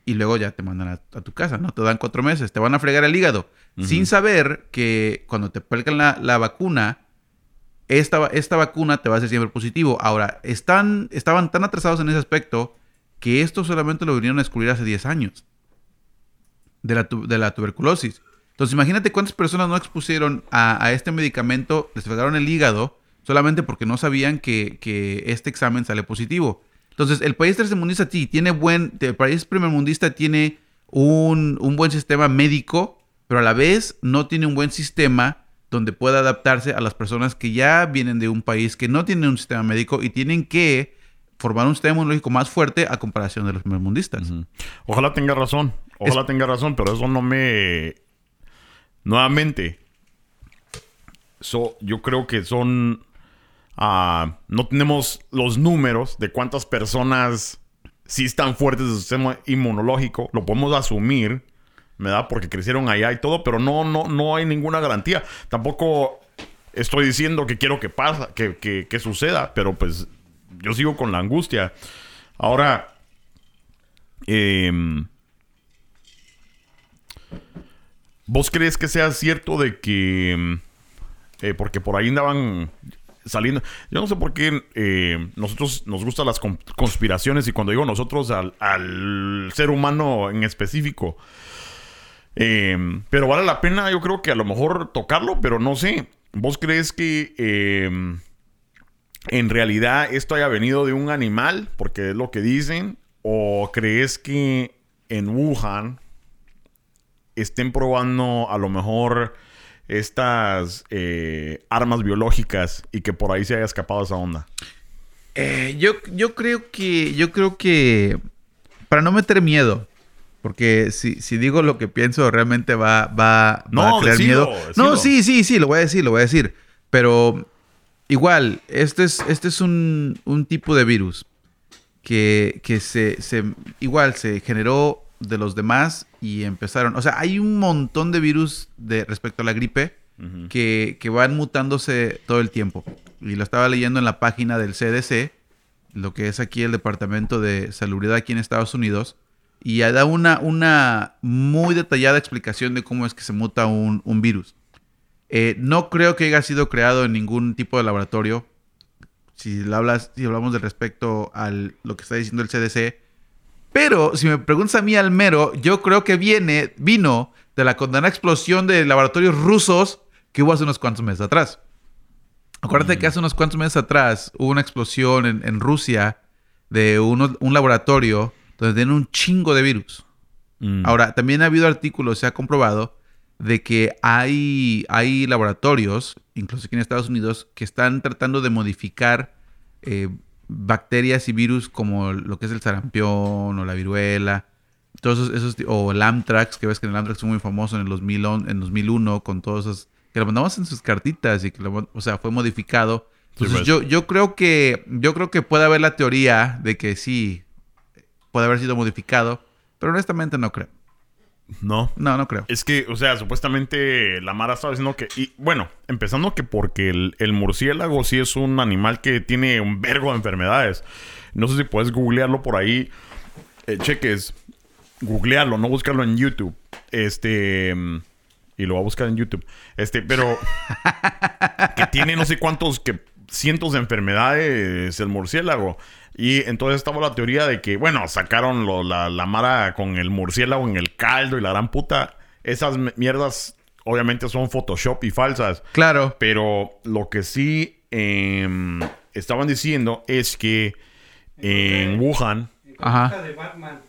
y luego ya te mandan a, a tu casa, ¿no? Te dan cuatro meses, te van a fregar el hígado, sin saber que cuando te pelcan la, la vacuna, esta, esta vacuna te va a hacer siempre positivo. Ahora, están, estaban tan atrasados en ese aspecto que esto solamente lo vinieron a descubrir hace 10 años de la, de la tuberculosis. Entonces, imagínate cuántas personas no expusieron a, a este medicamento, les fregaron el hígado solamente porque no sabían que, que este examen sale positivo. Entonces, el país tercermundista sí, tiene buen, el país primermundista tiene un, un buen sistema médico, pero a la vez no tiene un buen sistema donde pueda adaptarse a las personas que ya vienen de un país que no tiene un sistema médico y tienen que formar un sistema inmunológico más fuerte a comparación de los primermundistas. Ujú. Ojalá tenga razón. Ojalá tenga razón, pero eso no me. Nuevamente. So, yo creo que son. ah, no tenemos los números de cuántas personas sí están fuertes de su sistema inmunológico. Lo podemos asumir, ¿verdad? Porque crecieron allá y todo, pero no, no, no hay ninguna garantía. Tampoco estoy diciendo que quiero que pasa, que, que- que suceda, pero pues yo sigo con la angustia. Ahora, Em, ¿Vos crees que sea cierto de que... em, eh, porque por ahí andaban saliendo... Yo no sé por qué eh, nosotros nos gustan las con- conspiraciones y cuando digo nosotros al, al ser humano en específico. Em, pero vale la pena yo creo que a lo mejor tocarlo, pero no sé. ¿Vos crees que... em, en realidad esto haya venido de un animal, porque es lo que dicen, o crees que en Wuhan estén probando a lo mejor estas eh, armas biológicas y que por ahí se haya escapado esa onda. Eh, yo, yo creo que, yo creo que, para no meter miedo, porque si, si digo lo que pienso, realmente va, va, va No, a crear decilo, miedo. decilo. No, sí, sí, sí, lo voy a decir, lo voy a decir. Pero igual, este es, este es un, un tipo de virus que, que se, se, igual se generó de los demás y empezaron. O sea, hay un montón de virus de, respecto a la gripe que, que van mutándose todo el tiempo. Y lo estaba leyendo en la página del CDC, lo que es aquí el Departamento de Salubridad aquí en Estados Unidos. Y da una, una muy detallada explicación de cómo es que se muta un, un virus. Eh, no creo que haya sido creado en ningún tipo de laboratorio. Si, hablas, si hablamos de respecto a lo que está diciendo el CDC. Pero si me preguntas a mí, Almero, yo creo que viene, vino de la condenada explosión de laboratorios rusos que hubo hace unos cuantos meses atrás. Acuérdate que hace unos cuantos meses atrás hubo una explosión en, en Rusia de uno- un laboratorio donde tienen un chingo de virus. Mm. Ahora, también ha habido artículos, se ha comprobado, de que hay, hay laboratorios, incluso aquí en Estados Unidos, que están tratando de modificar eh, bacterias y virus como lo que es el sarampión o la viruela, todos esos, o el Amtrax, que ves que el Amtrax fue muy famoso en el 2001, en 2001 con todos esos, que lo mandamos en sus cartitas y que, lo- o sea, fue modificado. Entonces pues. yo, yo creo que, yo creo que puede haber la teoría de que sí, puede haber sido modificado, pero honestamente no creo. No. No, no creo. Es que, o sea, supuestamente la Mara estaba diciendo que. Y bueno, empezando que porque el, el murciélago sí es un animal que tiene un vergo de enfermedades. No sé si puedes googlearlo por ahí. Eh, cheques. Googlearlo, no buscarlo en YouTube. Este. mm, y lo voy a buscar en YouTube. Este, pero que tiene no sé cuántos que cientos de enfermedades el murciélago. Y entonces estaba la teoría de que, bueno, sacaron lo- la, la mara con el murciélago en el caldo y la gran puta. Esas mierdas obviamente son Photoshop y falsas. Claro. Pero lo que sí em, estaban diciendo es que en Wuhan, En Ajá. de Batman.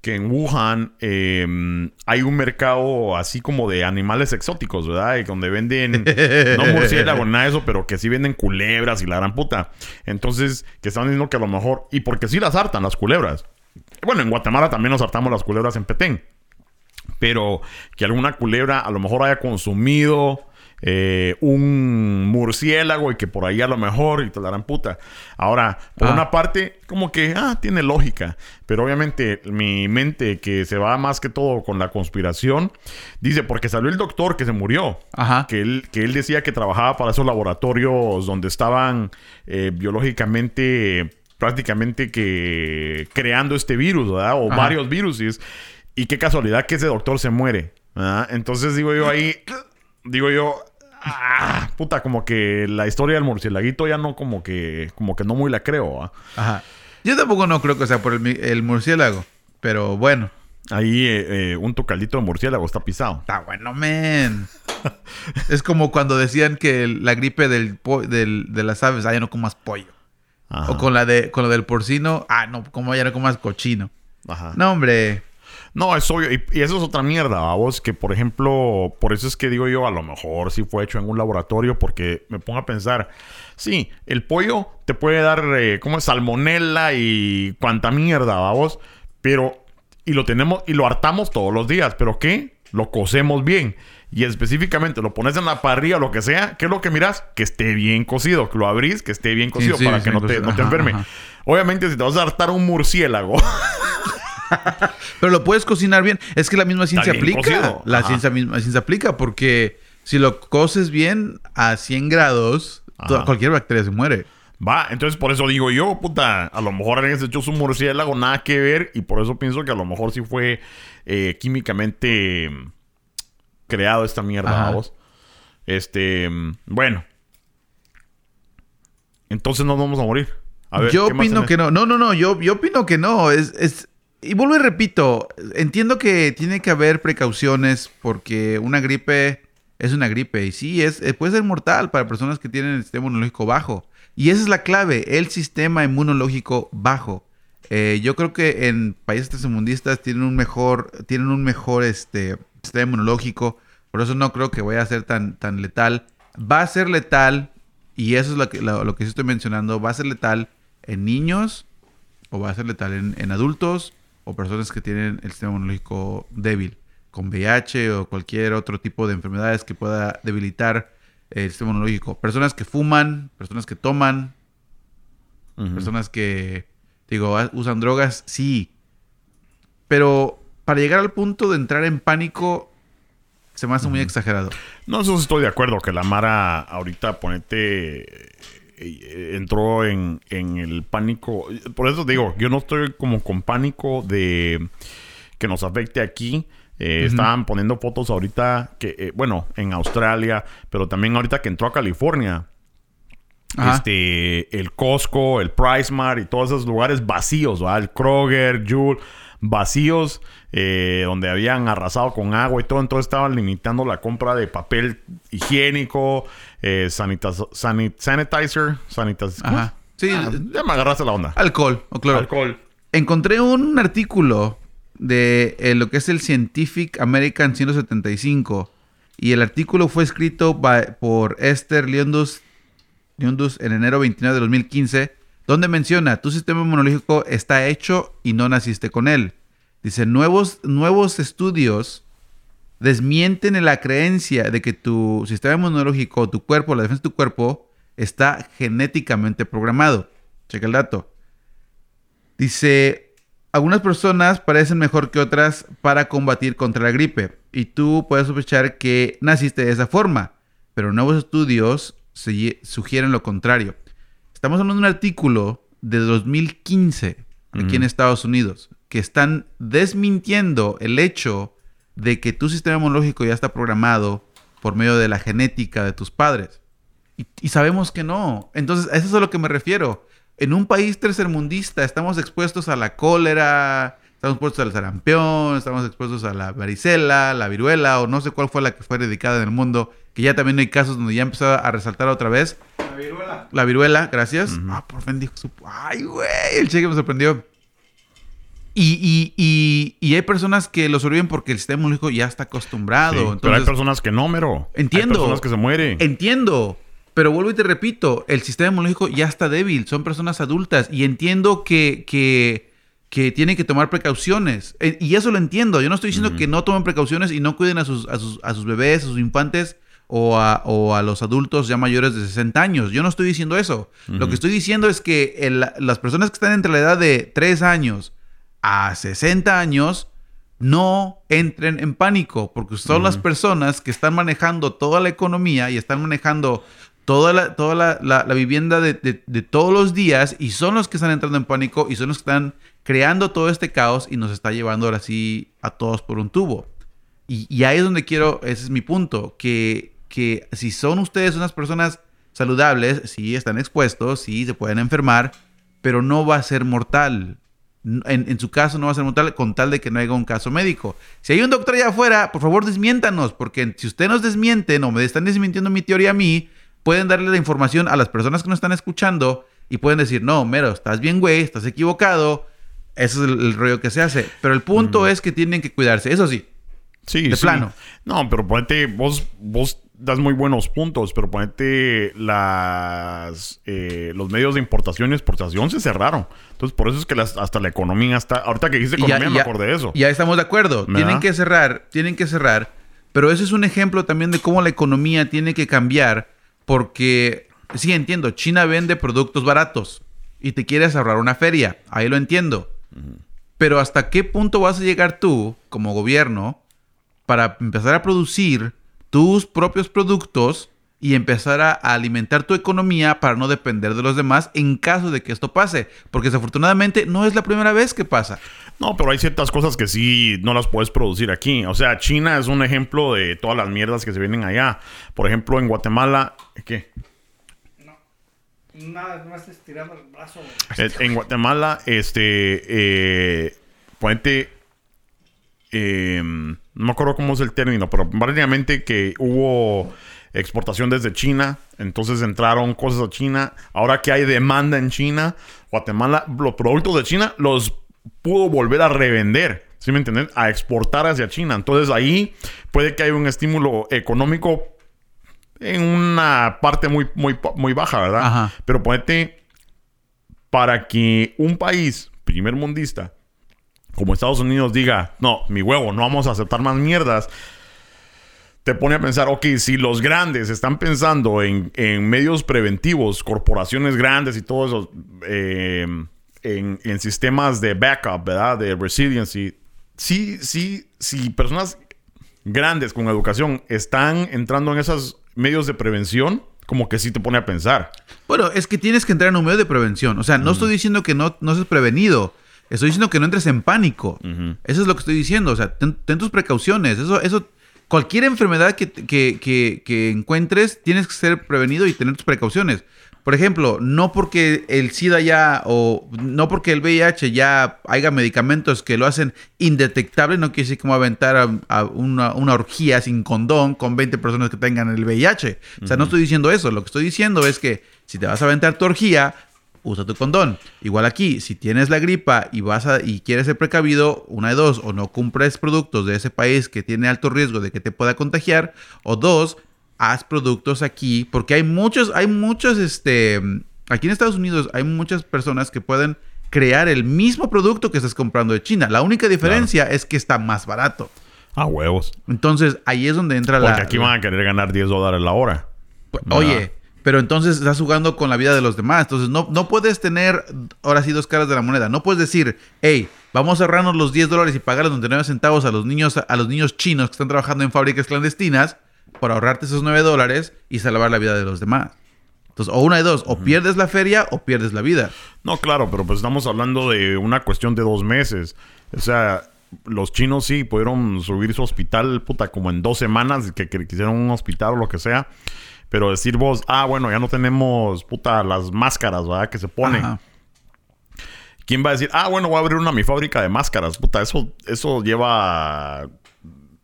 Que en Wuhan em, hay un mercado así como de animales exóticos, ¿verdad? Y donde venden, no murciélagos, nada de eso, pero que sí venden culebras y la gran puta. Entonces, que están diciendo que a lo mejor, y porque sí las hartan las culebras. Bueno, en Guatemala también nos hartamos las culebras en Petén. Pero que alguna culebra a lo mejor haya consumido eh, un murciélago y que por ahí a lo mejor y te la puta. Ahora, por Ah. una parte, como que, ah, tiene lógica. Pero obviamente mi mente, que se va más que todo con la conspiración, dice, porque salió el doctor que se murió. Ajá. Que él, que él decía que trabajaba para esos laboratorios donde estaban eh, biológicamente, prácticamente que creando este virus, ¿verdad? O Ajá. varios virus. Y qué casualidad que ese doctor se muere. ¿verdad? Entonces digo yo ahí, digo yo, ah, puta, como que la historia del murciélaguito ya no como que, como que no muy la creo. Ajá. Yo tampoco no creo que sea por el, murciélago. Pero bueno. Ahí eh, eh, un tocaldito de murciélago está pisado. Está bueno, men. es como cuando decían que la gripe del, po- del- de las aves, ah, ya no comas pollo. Ajá. O con la de con lo del porcino, ah, no, como ya no comas cochino. Ajá. No, hombre. No, es obvio. Y, y eso es otra mierda, vos. Que, por ejemplo, por eso es que digo yo, a lo mejor sí fue hecho en un laboratorio, porque me pongo a pensar, sí, el pollo te puede dar, eh, como es, salmonela y cuanta mierda, vos. Pero, y lo tenemos, y lo hartamos todos los días, pero ¿qué? Lo cocemos bien. Y específicamente lo pones en la parrilla o lo que sea, ¿qué es lo que miras? Que esté bien cocido, que lo abrís, que esté bien cocido sí, para sí, que no te, cocido. no te Ajá, enferme. ajá. Obviamente, si te vas a hartar un murciélago, Pero lo puedes cocinar bien. Es que la misma ciencia aplica. cocido. La Ajá. ciencia misma ciencia aplica porque si lo coces bien a 100 grados, cualquier bacteria se muere. Va, entonces por eso digo yo, puta, a lo mejor alguien se echó su murciélago, nada que ver, y por eso pienso que a lo mejor sí fue eh, químicamente creado esta mierda, vamos. Este, bueno. Entonces nos vamos a morir. A ver, yo ¿qué más opino que no. No, no, no. Yo, yo opino que no. Es, es... Y vuelvo y repito. Entiendo que tiene que haber precauciones porque una gripe es una gripe. Y sí, es, eh, puede ser mortal para personas que tienen el sistema inmunológico bajo. Y esa es la clave. El sistema inmunológico bajo. Eh, yo creo que en países tercermundistas tienen un mejor, tienen un mejor este, sistema inmunológico. Por eso no creo que vaya a ser tan, tan letal. Va a ser letal, y eso es lo que, lo, lo que estoy mencionando, va a ser letal en niños, o va a ser letal en, en adultos, o personas que tienen el sistema inmunológico débil, con VIH o cualquier otro tipo de enfermedades que pueda debilitar el sistema inmunológico. Personas que fuman, personas que toman, personas que, digo, usan drogas, sí. Pero para llegar al punto de entrar en pánico, se me hace muy exagerado. No, eso estoy de acuerdo, que la Mara ahorita, ponete, entró en, en el pánico. Por eso digo, yo no estoy como con pánico de que nos afecte aquí. Eh, Estaban poniendo fotos ahorita, que eh, bueno, en Australia, pero también ahorita que entró a California. Ajá. Este, el Costco, el Price Mart y todos esos lugares vacíos, ¿verdad? El Kroger, Jewel, vacíos, eh, donde habían arrasado con agua y todo. Entonces estaban limitando la compra de papel higiénico, eh, sanitiz- sanit- sanitizer, sanitizer. ¿cómo Ajá. Sí, Ah, ya me agarraste la onda. alcohol, o cloro. Alcohol. Encontré un artículo de eh, lo que es el Scientific American 175 y el artículo fue escrito by- por Esther Leondus, Leondus en enero 29 de 2015, donde menciona, tu sistema inmunológico está hecho y no naciste con él. Dice, nuevos, nuevos estudios desmienten en la creencia de que tu sistema inmunológico, tu cuerpo, la defensa de tu cuerpo, está genéticamente programado. Checa el dato. Dice, algunas personas parecen mejor que otras para combatir contra la gripe y tú puedes sospechar que naciste de esa forma, pero nuevos estudios sugieren lo contrario. Estamos hablando de un artículo de 2015 aquí en. Estados Unidos que están desmintiendo el hecho de que tu sistema inmunológico ya está programado por medio de la genética de tus padres. Y, y sabemos que no. Entonces, a eso es a lo que me refiero. En un país tercermundista estamos expuestos a la cólera, estamos expuestos al sarampión, estamos expuestos a la varicela, la viruela, o no sé cuál fue la que fue dedicada en el mundo, que ya también hay casos donde ya empezó a resaltar otra vez. La viruela. La viruela, gracias. Ah, por fin dijo su... Ay, güey, el cheque me sorprendió. Y, y, y, y hay personas que lo sobreviven porque el sistema inmunológico ya está acostumbrado. Sí, Entonces, pero hay personas que no, mero. Entiendo. Hay personas que se mueren. Entiendo. Pero vuelvo y te repito, el sistema inmunológico ya está débil, son personas adultas y entiendo que, que, que tienen que tomar precauciones. Eh, Y eso lo entiendo. Yo no estoy diciendo que no tomen precauciones y no cuiden a sus, a sus, a sus bebés, a sus infantes o a, o a los adultos ya mayores de 60 años. Yo no estoy diciendo eso. Lo que estoy diciendo es que el- las personas que están entre la edad de 3 años a 60 años no entren en pánico, porque son las personas que están manejando toda la economía y están manejando toda la, toda la, la- la vivienda de, de- de todos los días y son los que están entrando en pánico y son los que están creando todo este caos y nos está llevando ahora sí a todos por un tubo. Y, y ahí es donde quiero, ese es mi punto, que, que si son ustedes unas personas saludables, sí están expuestos, sí se pueden enfermar, pero no va a ser mortal. En, en su caso no va a ser mortal con tal de que no haya un caso médico. Si hay un doctor allá afuera, por favor desmiéntanos, porque si ustedes nos desmienten o me están desmintiendo mi teoría a mí, pueden darle la información a las personas que nos están escuchando y pueden decir, no, mero, estás bien, güey, estás equivocado. Ese es el, el rollo que se hace. Pero el punto es que tienen que cuidarse. Eso sí, Sí, De sí. plano. No, pero ponete, vos, vos das muy buenos puntos, pero ponete las eh, los medios de importación y exportación se cerraron. Entonces, por eso es que las- hasta la economía está. Ahorita que dijiste ya- economía, y me ya- acordé de eso. Ya estamos de acuerdo. ¿Verdad? Tienen que cerrar, tienen que cerrar. Pero eso es un ejemplo también de cómo la economía tiene que cambiar. Porque, sí, entiendo, China vende productos baratos y te quieres ahorrar una feria. Ahí lo entiendo. Pero ¿hasta qué punto vas a llegar tú, como gobierno, para empezar a producir tus propios productos y empezar a, alimentar tu economía para no depender de los demás en caso de que esto pase? Porque desafortunadamente no es la primera vez que pasa. No, pero hay ciertas cosas que sí no las puedes producir aquí. O sea, China es un ejemplo de todas las mierdas que se vienen allá. Por ejemplo, en Guatemala, ¿qué? Nada, más estirando el brazo. güey. Eh, En Guatemala, este, eh, ponete, eh, no me acuerdo cómo es el término, pero prácticamente que hubo exportación desde China, entonces entraron cosas a China. Ahora que hay demanda en China, Guatemala, los productos de China los pudo volver a revender. ¿Sí me entienden? A exportar hacia China. Entonces ahí puede que haya un estímulo económico en una parte muy, muy, muy baja, ¿verdad? Ajá. Pero ponete para que un país primer mundista como Estados Unidos diga, no, mi huevo, no vamos a aceptar más mierdas, te pone a pensar, ok, si los grandes están pensando en, en medios preventivos, corporaciones grandes y todo eso, eh, en, en sistemas de backup, ¿verdad? De resiliency, sí, sí, sí, personas grandes con educación están entrando en esos medios de prevención, como que sí te pone a pensar. Bueno, es que tienes que entrar en un medio de prevención. O sea, no estoy diciendo que no, no seas prevenido. Estoy diciendo que no entres en pánico. Eso es lo que estoy diciendo. O sea, ten, ten tus precauciones. Eso, eso, cualquier enfermedad que, que, que, que encuentres, tienes que ser prevenido y tener tus precauciones. Por ejemplo, no porque el SIDA ya o no porque el VIH ya haya medicamentos que lo hacen indetectable, no quiere decir a aventar a, a una, una orgía sin condón con 20 personas que tengan el VIH. O sea, no estoy diciendo eso. Lo que estoy diciendo es que si te vas a aventar tu orgía, usa tu condón. Igual aquí, si tienes la gripa y vas a y quieres ser precavido, una de dos, o no cumples productos de ese país que tiene alto riesgo de que te pueda contagiar, o dos, haz productos aquí, porque hay muchos, hay muchos, este, aquí en Estados Unidos hay muchas personas que pueden crear el mismo producto que estás comprando de China. La única diferencia es que está más barato. Ah, huevos. Entonces, ahí es donde entra Porque la... aquí van a querer ganar 10 dólares la hora. Pues. Oye, pero entonces estás jugando con la vida de los demás. Entonces no, no puedes tener ahora sí dos caras de la moneda. No puedes decir, hey, vamos a ahorrarnos los 10 dólares y pagar los 99 centavos a los niños, a los niños chinos que están trabajando en fábricas clandestinas por ahorrarte esos 9 dólares y salvar la vida de los demás. Entonces, o una de dos, o pierdes la feria o pierdes la vida. No, claro, pero pues estamos hablando de una cuestión de dos meses. O sea, los chinos sí pudieron subir su hospital, puta, como en dos semanas, que, que quisieron un hospital o lo que sea. Pero decir vos, ah, bueno, ya no tenemos, puta, las máscaras, ¿verdad? Que se ponen. Ajá. ¿Quién va a decir, ah, bueno, voy a abrir una mi fábrica de máscaras? Puta, eso, eso lleva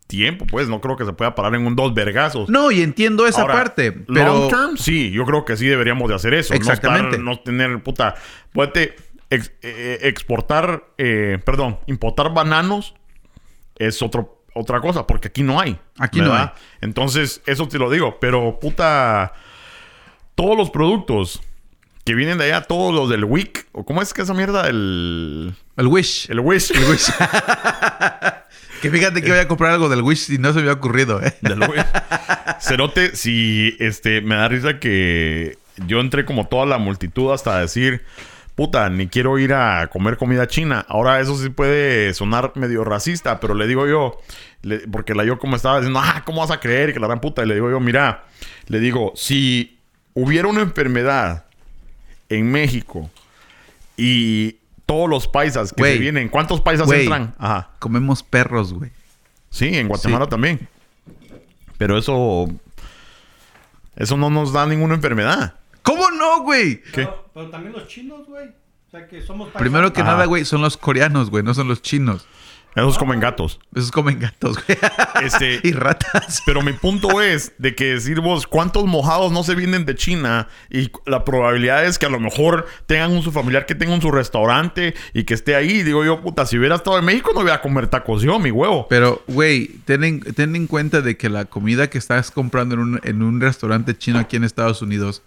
tiempo, pues. No creo que se pueda parar en un dos vergazos. No, y entiendo esa Ahora, parte, Long pero... term, sí, yo creo que sí deberíamos de hacer eso. No estar- Exactamente. No, tener, puta, puede ex- eh, exportar, eh, perdón, importar bananos es otro, otra cosa, porque aquí no hay. Aquí no hay. Entonces, eso te lo digo, pero puta, todos los productos que vienen de allá, todos los del WIC, o cómo es que esa mierda, el, El Wish. el Wish. El Wish. que fíjate que voy a comprar algo del Wish y no se me había ocurrido, ¿eh? Del Wish. Cerote, si este, me da risa que yo entré como toda la multitud hasta decir, puta, ni quiero ir a comer comida china. Ahora eso sí puede sonar medio racista, pero le digo yo, le- porque la yo como estaba diciendo, ah, ¿cómo vas a creer que la gran puta? Y le digo yo, mira, le digo, si hubiera una enfermedad en México y todos los paisas que se vienen, ¿cuántos paisas entran? Ajá. Comemos perros, güey. Sí, en Guatemala también. Pero eso. Eso no nos da ninguna enfermedad. ¿Cómo no, güey? ¿Qué? Pero, pero también los chinos, güey. O sea, que somos Primero que Ajá. nada, güey, son los coreanos, güey, no son los chinos. Esos comen gatos. Esos comen gatos, güey. Este. y ratas. Pero mi punto es de que decir vos, ¿cuántos mojados no se vienen de China? Y la probabilidad es que a lo mejor tengan un su familiar que tenga un su restaurante y que esté ahí. Digo yo, puta, si hubiera estado en México no hubiera a comer tacos yo, mi huevo. Pero, güey, ten en, ten en cuenta de que la comida que estás comprando en un, en un restaurante chino aquí en Estados Unidos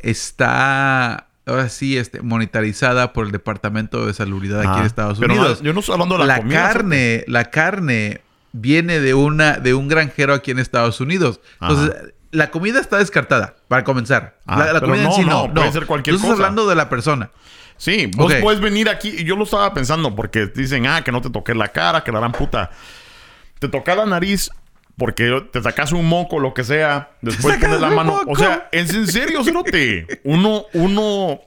está, ahora sí, este, monetarizada por el Departamento de Salubridad aquí en Estados Pero no- Unidos. yo no estoy hablando de la, la comida. carne, la carne viene de una de un granjero aquí en Estados Unidos. Entonces, la comida está descartada, para comenzar. Ah, la, la pero comida en no, sí no, no. puede ser cualquier estás cosa. hablando de la persona. Sí, vos puedes venir aquí. Yo lo estaba pensando porque dicen, ah, que no te toqué la cara, que la gran puta. Te toca la nariz porque te sacas un moco, lo que sea. Después pones la mano. moco. O sea, es en serio, cerote. Uno, uno.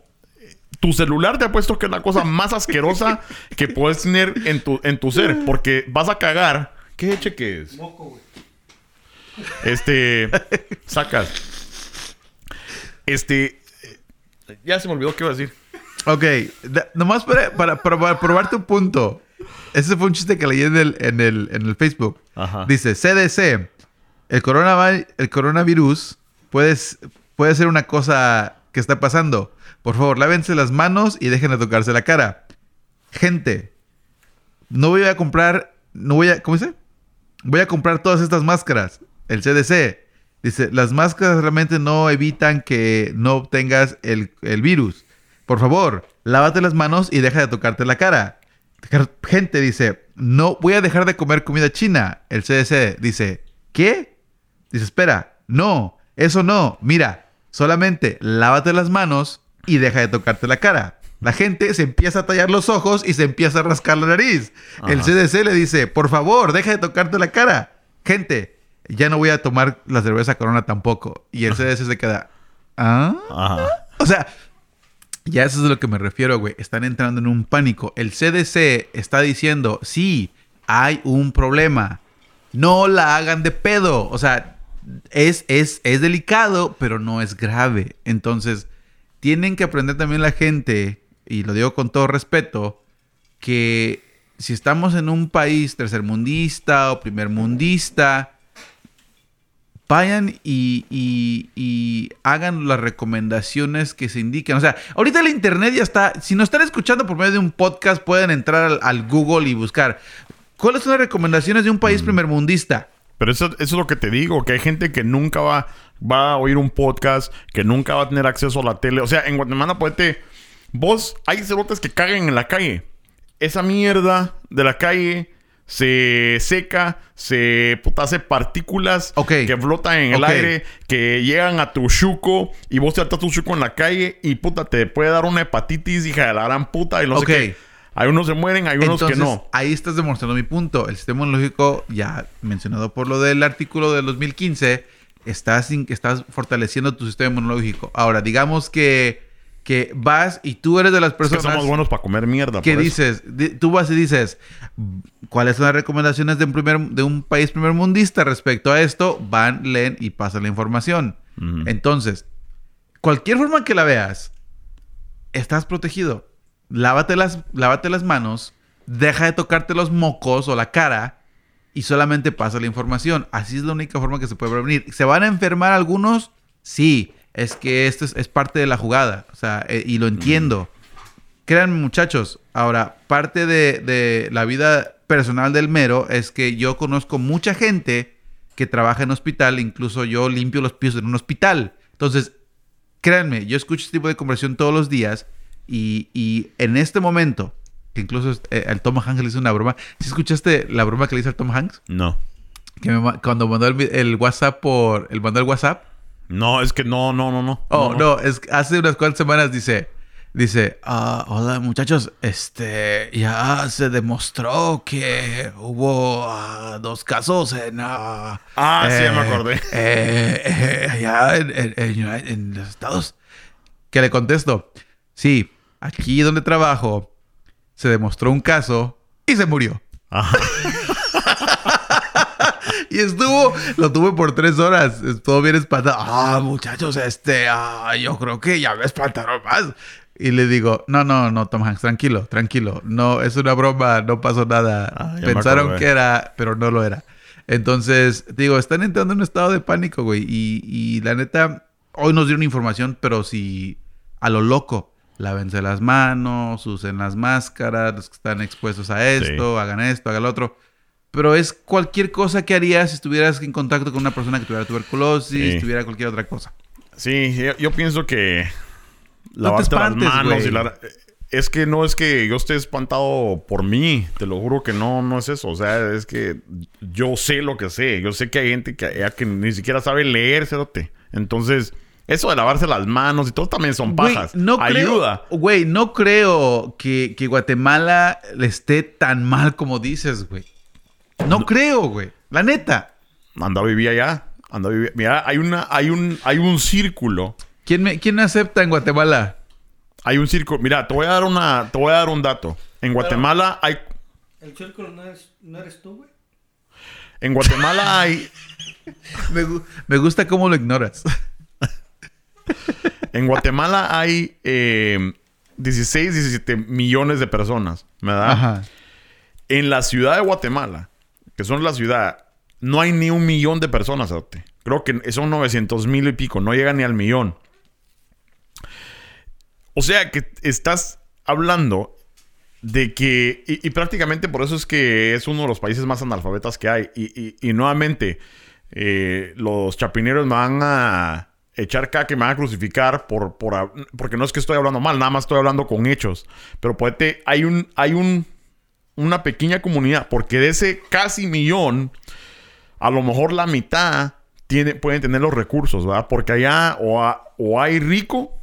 Tu celular te ha puesto que es la cosa más asquerosa que puedes tener en tu, en tu ser. Porque vas a cagar. ¿Qué cheques? Moco, güey. Este. Sacas. Este. Ya se me olvidó qué iba a decir. Ok, da- nomás para, para, para- para probar tu punto. Ese fue un chiste que leí en el, en el, en el Facebook. Ajá. Dice, CDC, el, coronavi- el coronavirus puede, puede ser una cosa que está pasando. Por favor, lávense las manos y dejen de tocarse la cara. Gente, no voy a comprar, no voy a, ¿cómo dice? Voy a comprar todas estas máscaras. El CDC dice, las máscaras realmente no evitan que no obtengas el, el virus. Por favor, lávate las manos y deja de tocarte la cara. Gente dice, no voy a dejar de comer comida china. El CDC dice, ¿qué? Dice, espera, no, eso no. Mira, solamente lávate las manos y deja de tocarte la cara. La gente se empieza a tallar los ojos y se empieza a rascar la nariz. El. CDC le dice, por favor, deja de tocarte la cara. Gente, ya no voy a tomar la cerveza Corona tampoco. Y el CDC se queda, ¿ah? Ajá. O sea, ya eso es a lo que me refiero, güey. Están entrando en un pánico. El CDC está diciendo, sí, hay un problema. No la hagan de pedo. O sea, es, es, es delicado, pero no es grave. Entonces, tienen que aprender también la gente, y lo digo con todo respeto, que si estamos en un país tercermundista o primermundista, vayan y, y- y hagan las recomendaciones que se indican. O sea, ahorita el internet ya está. Si nos están escuchando por medio de un podcast, pueden entrar al, al Google y buscar. ¿Cuáles son las recomendaciones de un país primermundista? Pero eso, eso es lo que te digo, que hay gente que nunca va, va a oír un podcast, que nunca va a tener acceso a la tele. O sea, en Guatemala, puede vos, hay cerotes que cagan en la calle. Esa mierda de la calle se seca, se puta, hace partículas Ok. que flotan en el aire, que llegan a tu chuco y vos te atas tu chuco en la calle y puta, te puede dar una hepatitis, hija de la gran puta, y no Ok. sé qué. Hay unos se mueren, hay unos Entonces, que no. ahí estás demostrando mi punto. El sistema inmunológico, ya mencionado por lo del artículo del 2015, estás, estás fortaleciendo tu sistema inmunológico. Ahora, digamos que, que vas y tú eres de las Es que personas somos buenos para comer mierda. que dices, di- tú vas y dices, ¿cuáles son las recomendaciones de un, primer, de un país primermundista respecto a esto? Van, leen y pasan la información. Ujú. Entonces, cualquier forma que la veas, estás protegido. Lávate las, lávate las manos, deja de tocarte los mocos o la cara y solamente pasa la información. Así es la única forma que se puede prevenir. ¿Se van a enfermar algunos? Sí, es que esto es, es parte de la jugada. O sea, eh, y lo entiendo. Créanme, muchachos. Ahora, parte de, de la vida personal del mero es que yo conozco mucha gente que trabaja en hospital, incluso yo limpio los pisos en un hospital. Entonces, créanme, yo escucho este tipo de conversación todos los días y, y en este momento, que incluso eh, el Tom Hanks le hizo una broma. ¿Sí escuchaste la broma que le hizo al Tom Hanks? No. Que me cuando mandó el, el WhatsApp por... El mandó el WhatsApp. No, es que no, no, no, no. Oh, no, es que hace unas cuantas semanas dice, dice, "Ah, hola muchachos, este, ya se demostró que hubo ah, dos casos en... ah, Ah, sí, ya me eh, acordé. eh, eh, allá en, en- en United- en los Estados. Que le contesto, sí, aquí donde trabajo se demostró un caso y se murió. Ajá. Y estuvo, lo tuve por tres horas. Estuvo bien espantado. Ah, muchachos, este, ah, yo creo que ya me espantaron más. Y le digo, no, no, no, Tom Hanks, tranquilo, tranquilo. No, es una broma, no pasó nada. Ah, Pensaron que era, pero no lo era. Entonces, digo, están entrando en un estado de pánico, güey. Y, y la neta, hoy nos dieron información, pero si a lo loco, lávense las manos, usen las máscaras, los que están expuestos a esto, hagan esto, hagan lo otro. Pero es cualquier cosa que harías si estuvieras en contacto con una persona que tuviera tuberculosis, Sí. tuviera cualquier otra cosa. Sí, yo, yo pienso que te lavarte las espantes, manos y la... Es que no es que yo esté espantado por mí, te lo juro que no, no es eso. O sea, es que yo sé lo que sé. Yo sé que hay gente que, ya que ni siquiera sabe leer. Entonces, eso de lavarse las manos y todo también son pajas. no Ayuda. güey, no creo que, que Guatemala le esté tan mal como dices, güey. No, creo, güey. La neta. Anda a vivir allá. Anda a vivir. Mira, hay una, hay un, hay un círculo. ¿Quién me, quién acepta en Guatemala? Hay un círculo. Mira, te voy a dar una, te voy a dar un dato. En Guatemala hay, El círculo no, es, no eres tú, güey. en Guatemala hay, me gusta cómo lo ignoras. en Guatemala hay eh, 16, 17 millones de personas, ¿verdad? Ajá. En la ciudad de Guatemala, que son la ciudad, no hay ni un millón de personas, cerote. Creo que son 900 mil y pico, no llega ni al millón. O sea que estás hablando de que, y, prácticamente por eso es que es uno de los países más analfabetas que hay. Y, y- nuevamente, eh, los chapineros me van a echar caca me van a crucificar por, por, porque no es que estoy hablando mal, nada más estoy hablando con hechos. Pero poete, hay un, hay un, una pequeña comunidad, porque de ese casi millón, a lo mejor la mitad tiene, pueden tener los recursos, ¿verdad? Porque allá o, o hay rico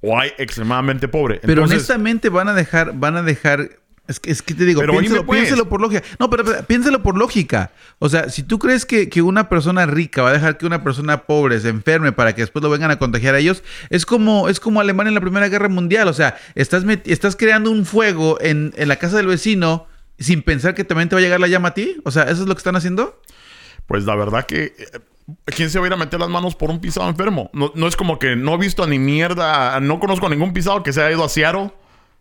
o hay extremadamente pobre. Pero honestamente van a dejar, van a dejar. Es que, es que te digo, dime, pues. piénsalo por lógica. No, pero, pero piénsalo por lógica. O sea, si tú crees que, que una persona rica va a dejar que una persona pobre se enferme para que después lo vengan a contagiar a ellos, es como, es como Alemania en la Primera Guerra Mundial. O sea, estás, estás creando un fuego en, en la casa del vecino sin pensar que también te va a llegar la llama a ti. O sea, ¿eso es lo que están haciendo? Pues la verdad que... eh, ¿Quién se va a ir a meter las manos por un pisado enfermo? No, no es como que no he visto ni mierda, no conozco a ningún pisado que se haya ido a Seattle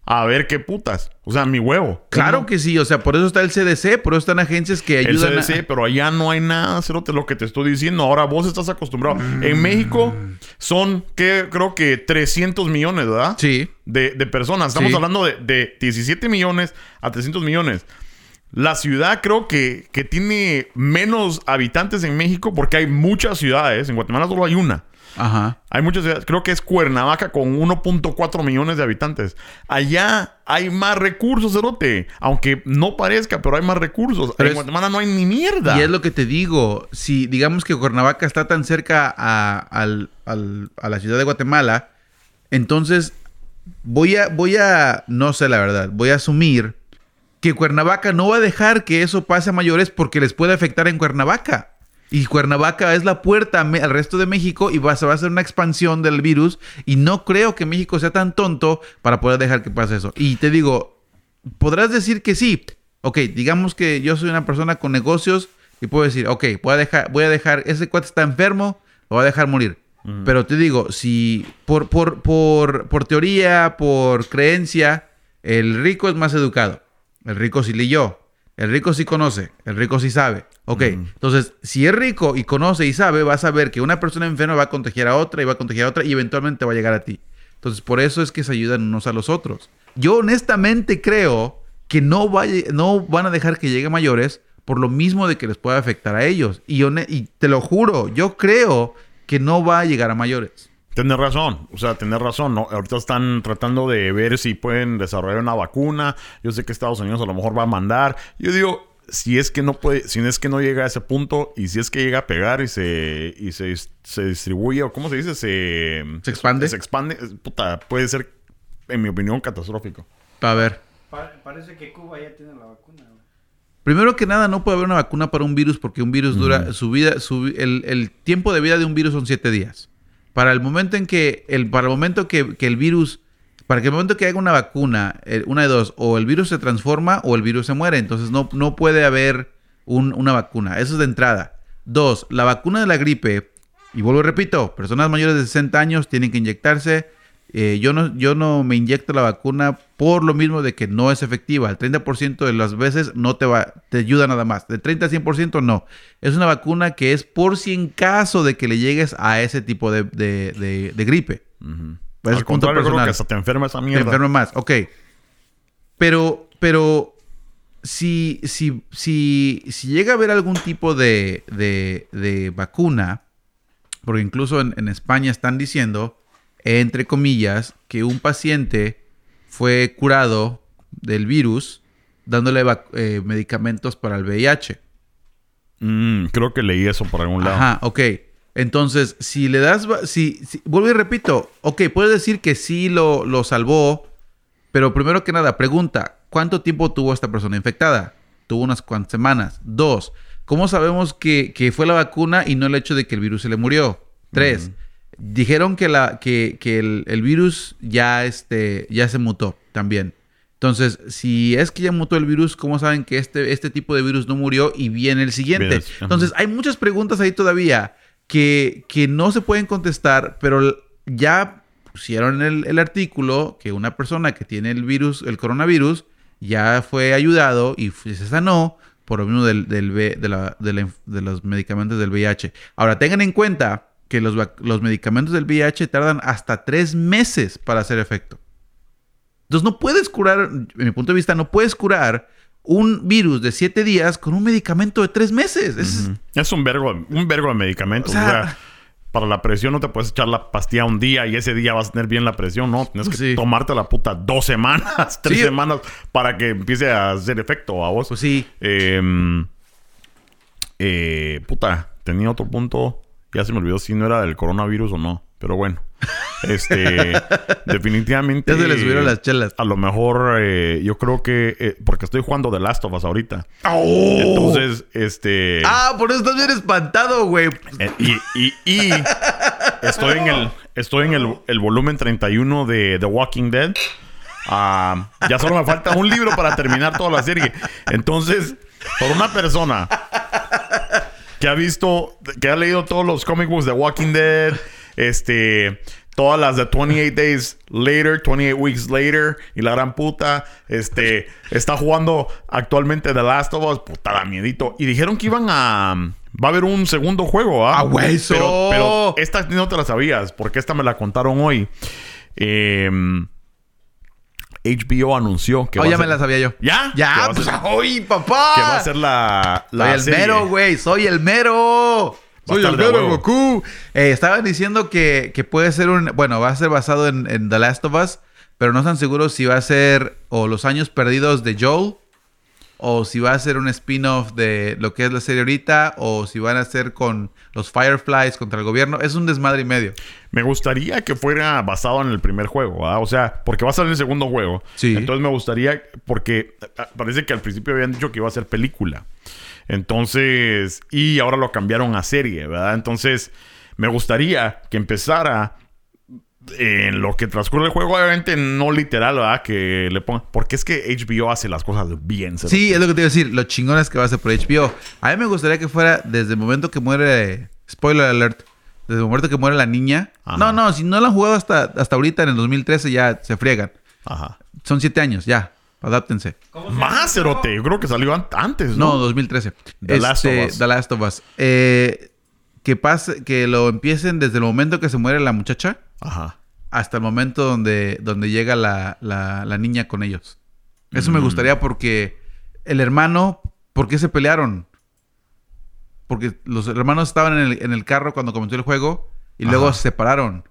a ver qué putas. O sea, mi huevo. Claro que sí. O sea, por eso está el CDC, por eso están agencias que El ayudan CDC, a... pero allá no hay nada, cerote, lo que te estoy diciendo. Ahora vos estás acostumbrado. En México son, que creo que 300 millones, ¿verdad? Sí. De, de personas. Estamos Sí. hablando de, de 17 millones a 300 millones. La ciudad creo que, que tiene menos habitantes en México porque hay muchas ciudades. En Guatemala solo hay una. Ajá. Hay muchas ciudades. Creo que es Cuernavaca con 1.4 millones de habitantes. Allá hay más recursos, Cerote. Aunque no parezca, pero hay más recursos. Pero en es- Guatemala no hay ni mierda. Y es lo que te digo, si digamos que Cuernavaca está tan cerca a, al- al- a la ciudad de Guatemala, entonces voy a, voy a, no sé la verdad, voy a asumir que Cuernavaca no va a dejar que eso pase a mayores porque les puede afectar en Cuernavaca. Y Cuernavaca es la puerta al resto de México y va, se va a hacer una expansión del virus. Y no creo que México sea tan tonto para poder dejar que pase eso. Y te digo, podrás decir que sí. Ok, digamos que yo soy una persona con negocios y puedo decir, ok, voy a dejar, voy a dejar, ese cuate está enfermo, lo voy a dejar morir. Pero te digo, si por, por, por, por teoría, por creencia, el rico es más educado. El rico sí leyó. El rico sí conoce. El rico sí sabe. Ok, entonces, si es rico y conoce y sabe, va a saber que una persona enferma va a contagiar a otra y va a contagiar a otra y eventualmente va a llegar a ti. Entonces, por eso es que se ayudan unos a los otros. Yo honestamente creo que no, vaya- no van a dejar que llegue a mayores por lo mismo de que les pueda afectar a ellos. Y, y te lo juro, yo creo que no va a llegar a mayores. Tienes razón, o sea, tienes razón, ¿no? Ahorita están tratando de ver si pueden desarrollar una vacuna. Yo sé que Estados Unidos a lo mejor va a mandar. Yo digo, si es que no puede, si es que no llega a ese punto y si es que llega a pegar y se y se, se distribuye o cómo se dice, se ¿Se expande? Se expande, puta, puede ser en mi opinión catastrófico. A ver. Pa- parece que Cuba ya tiene la vacuna. Primero que nada, no puede haber una vacuna para un virus porque un virus dura su vida, su, el, el tiempo de vida de un virus son siete días. Para el momento en que el, para el momento que, que el virus, para que el momento que haga una vacuna, eh, una de dos, o el virus se transforma o el virus se muere. Entonces no, no puede haber un- una vacuna. Eso es de entrada. Dos, la vacuna de la gripe, y vuelvo y repito, personas mayores de 60 años tienen que inyectarse. Eh, yo, no, yo no me inyecto la vacuna por lo mismo de que no es efectiva. El 30% de las veces no te va, te ayuda nada más. De 30 a 100% no. Es una vacuna que es por si en caso de que le llegues a ese tipo de, de- de- de gripe. Ujú. Pues es Al punto contrario, creo personal. que hasta te enferma esa Te mierda. enferma más, ok. Pero, pero, si, si, si, si llega a haber algún tipo de, de, de vacuna, porque incluso en, en España están diciendo, entre comillas, que un paciente fue curado del virus dándole eh, medicamentos para el VIH. Mm, creo que leí eso por algún lado. Ajá, ok. Entonces, si le das, si, si- vuelvo y repito, ok, puedes decir que sí lo, lo salvó, pero primero que nada, pregunta, ¿cuánto tiempo tuvo esta persona infectada? Tuvo unas cuantas semanas. Dos, ¿cómo sabemos que, que fue la vacuna y no el hecho de que el virus se le murió? Tres, dijeron que, la, que, que el, el virus ya, este, ya se mutó también. Entonces, si es que ya mutó el virus, ¿cómo saben que este, este tipo de virus no murió y viene el siguiente? Entonces, hay muchas preguntas ahí todavía que, que no se pueden contestar, pero ya pusieron el, el artículo que una persona que tiene el virus, el coronavirus, ya fue ayudado y se sanó por lo mismo del, del de, la- de la inf- de los medicamentos del VIH. Ahora, tengan en cuenta que los, los medicamentos del VIH tardan hasta tres meses para hacer efecto. Entonces no puedes curar, en mi punto de vista, no puedes curar un virus de siete días con un medicamento de tres meses. Es-. Es un vergo, un vergo de medicamentos. O O sea- sea, para la presión no te puedes echar la pastilla un día y ese día vas a tener bien la presión. No, tienes que Sí. tomarte la puta dos semanas, tres Sí. semanas para que empiece a hacer efecto a vos. Pues sí. Eh, eh, puta, tenía otro punto. Ya se me olvidó si no era del coronavirus o no. Pero bueno. Este, definitivamente. Ya se le subieron las chelas. A lo mejor, eh, yo creo que. eh, porque estoy jugando The Last of Us ahorita. ¡Oh! Entonces, este. Ah, por eso estás bien espantado, güey. Eh, y, y, y estoy en el estoy en el, el volumen 31 de The Walking Dead. Ah, ya solo me falta un libro para terminar toda la serie. Entonces, por una persona que ha visto, que ha leído todos los comic books de Walking Dead, este, todas las de 28 Days Later, 28 Weeks Later y la gran puta, este, está jugando actualmente The Last of Us, puta da miedito. Y dijeron que iban a, va a haber un segundo juego, ¿ah? ¡Ah, hueso! Pero, pero esta no te la sabías, porque esta me la contaron hoy. Eh, HBO anunció que Oh, va ya a me ser- la sabía yo. ¿Ya? Ya, pues, ser- ¡ay, papá! que va a ser la, la Soy el serie. mero, güey. Soy el mero. Soy el mero. Goku. Eh, estaban diciendo que, que puede ser un... Bueno, va a ser basado en, en The Last of Us. Pero no están seguros si va a ser o los años perdidos de Joel. O si va a ser un spin-off de lo que es la serie ahorita. O si van a ser con los Fireflies contra el gobierno. Es un desmadre y medio. Me gustaría que fuera basado en el primer juego, ¿verdad? O sea, porque va a salir el segundo juego. Sí. Entonces me gustaría, porque parece que al principio habían dicho que iba a ser película. Entonces, y ahora lo cambiaron a serie, ¿verdad? Entonces, me gustaría que empezara en lo que transcurre el juego, obviamente no literal, ¿verdad? Que le pongan. Porque es que HBO hace las cosas bien. ¿sabes? Sí, es lo que te iba a decir. Lo chingón es que va a ser por HBO. A mí me gustaría que fuera desde el momento que muere. Spoiler alert. Desde el momento que muere la niña. Ajá. No, no, si no la han jugado hasta, hasta ahorita en el 2013 ya se friegan. Ajá. Son siete años, ya. Adáptense. ¿Cómo se llama Más? Cerote. Yo creo que salió an- antes, No, ¿no? 2013. The Last of Este, Us. The Last of Us. Eh, que pase, que lo empiecen desde el momento que se muere la muchacha Ajá. hasta el momento donde, donde llega la, la- la niña con ellos. Eso me Mm. gustaría porque el hermano, ¿por qué se pelearon? Porque los hermanos estaban en el, en el carro cuando comenzó el juego y luego se separaron.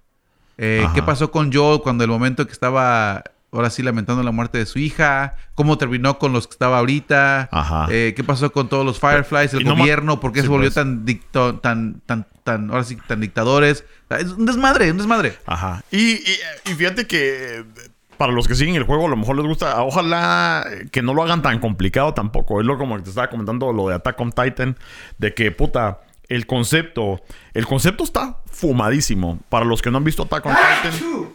Eh, ¿Qué pasó con Joel cuando el momento que estaba ahora sí lamentando la muerte de su hija? ¿Cómo terminó con los que estaba ahorita? Ajá. Eh, ¿Qué pasó con todos los Fireflies, el no gobierno? ¿Por qué Sí, se volvió pues. tan dicto, tan, tan, tan, ahora sí, tan dictadores? Es un desmadre, un desmadre. Ajá. Y, y, y fíjate que eh, para los que siguen el juego, a lo mejor les gusta. Ojalá que no lo hagan tan complicado tampoco. Es lo como que te estaba comentando lo de Attack on Titan. De que, puta, el concepto. El concepto está fumadísimo. Para los que no han visto Attack on Titan.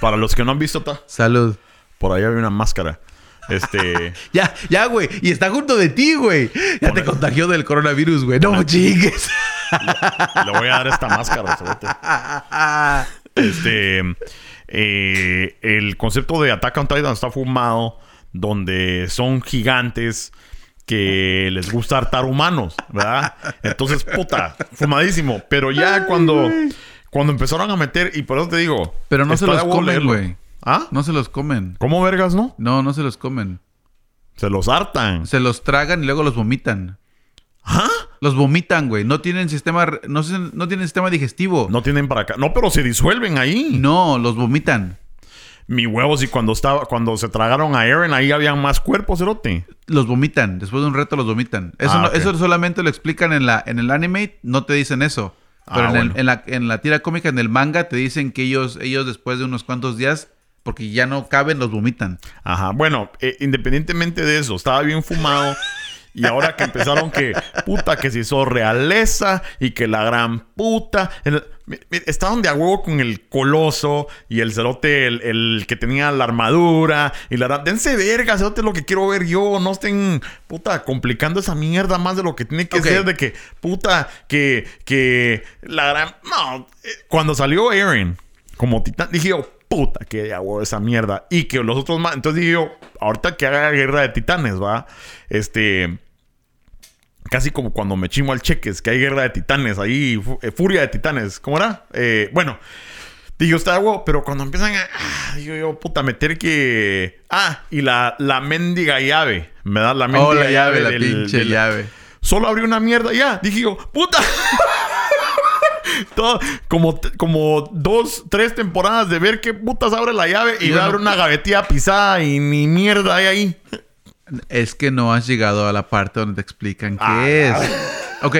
Para los que no han visto Ta- Salud. Por ahí había una máscara. Este. Ya, ya, güey. Y está junto de ti, güey. Ya te contagió del coronavirus, güey. No chingues. le voy a dar esta máscara. Este. eh, el concepto de Attack on Titan está fumado. Donde son gigantes que les gusta hartar humanos, ¿verdad? Entonces, puta, fumadísimo. Pero ya cuando, cuando empezaron a meter, y por eso te digo. Pero no se los comen, güey. ¿Ah? No se los comen. ¿Cómo vergas, no? No, no se los comen. Se los hartan. Se los tragan y luego los vomitan. ¿Ah? Los vomitan, güey. No tienen sistema, no, no tienen sistema digestivo. No tienen para acá. No, pero se disuelven ahí. No, los vomitan. Mi huevos, y cuando estaba, cuando se tragaron a Eren, ahí habían más cuerpos, cerote. Los vomitan. Después de un reto los vomitan. Eso, Ah, no- eso solamente lo explican en, la, en el anime. No te dicen eso. Pero Ah, en, el- en la, en la tira cómica, en el manga, te dicen que ellos, ellos después de unos cuantos días, porque ya no caben, los vomitan. Ajá. Bueno, eh, independientemente de eso, estaba bien fumado. Y ahora que empezaron que, puta, que se hizo realeza y que la gran puta. El- estaban de a huevo con el coloso y el cerote, el, el que tenía la armadura. Y la dense verga, cerote, lo que quiero ver yo. No estén, puta, complicando esa mierda más de lo que tiene que ser. De que, puta, que, que la gran. No, eh, cuando salió Eren como titán, dije yo, puta, que de a huevo esa mierda. Y que los otros más. Entonces dije yo, ahorita que haga guerra de titanes, va. Este. Casi como cuando me chimo al cheques, que hay guerra de titanes ahí, eh, furia de titanes. ¿Cómo era? Eh, bueno, digo, está huevo, pero cuando empiezan a. ah, digo yo, puta, meter que. Ah, y la, la mendiga llave. Me da la mendiga Oh, la llave, la del- pinche del- llave. Solo abrió una mierda ya. Dije yo, puta. Todo- como, como dos, tres temporadas de ver qué putas abre la llave y Yo va a no- abrir una gavetilla pisada y ni mierda hay ahí. Es que no has llegado a la parte donde te explican qué Ah, es. Ok.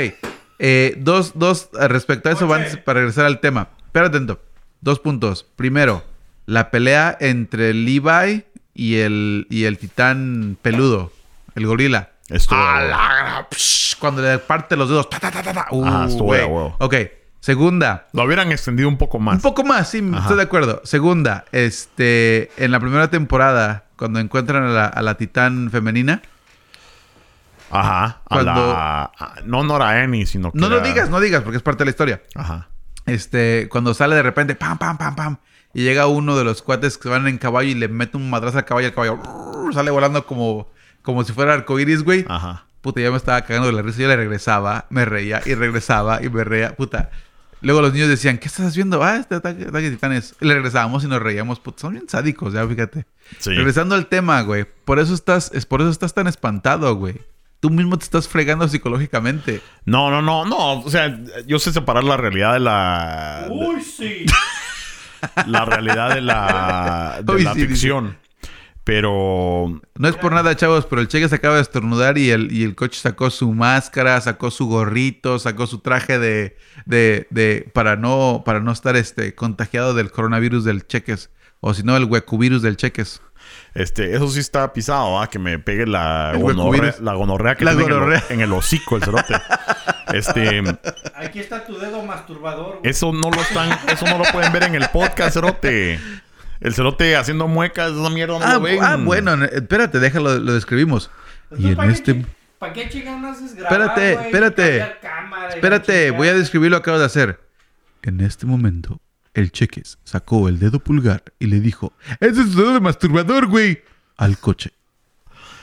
eh, dos, dos, eh, respecto a eso, Oye. para regresar al tema. Pero atento. Dos puntos. Primero, la pelea entre Levi y el, y el titán peludo, el gorila. Esto. Cuando le parte los dedos. ta, ta, ta. Uh. Ok. Segunda. Lo hubieran extendido un poco más. Un poco más, sí, Ajá. estoy de acuerdo. Segunda, este, en la primera temporada, cuando encuentran a la, a la titán femenina, Ajá. A Cuando- la- a- no, no era Annie, sino que. no lo era- digas, no digas, porque es parte de la historia. Ajá. Este, cuando sale de repente, pam, pam, pam, pam, y llega uno de los cuates que van en caballo y le mete un madrazo al caballo, el caballo sale volando como, como si fuera arcoiris, güey. Ajá. Puta, ya me estaba cagando de la risa. Yo le regresaba, me reía y regresaba y me reía. Puta. Luego los niños decían, ¿qué estás haciendo? Ah, este ataque, ataque de titanes. Y le regresábamos y nos reíamos. Puta, son bien sádicos, ya, fíjate. Sí. Regresando al tema, güey. Por eso estás, es por eso estás tan espantado, güey. Tú mismo te estás fregando psicológicamente. No, no, no, no. O sea, yo sé separar la realidad de la. Uy, sí. la realidad de la, de Uy, la sí, dice. Pero No es por nada, chavos, pero el Cheque se acaba de estornudar y el, y el coche sacó su máscara, sacó su gorrito, sacó su traje de, de, de para no para no estar este contagiado del coronavirus del Cheques o si no el huecuvirus del Cheques. este, eso sí está pisado, ¿ah? Que me pegue la El gonorrea, la gonorrea que La tiene en el- gonorrea. En, el, hocico, el cerote. este, Aquí está tu dedo masturbador. güey. eso no lo están, eso no lo pueden ver en el podcast, cerote. El cerote haciendo muecas, esa mierda no Ah, lo ven. ah, bueno, espérate, déjalo, lo describimos. Y en ¿para qué este... ¿Para qué chingados no haces grabar, Espérate, güey? espérate. Cámara Espérate, voy a describir lo que acabo de hacer. En este momento, el Cheques sacó el dedo pulgar y le dijo: ¡Ese es tu dedo de masturbador, güey! Al coche.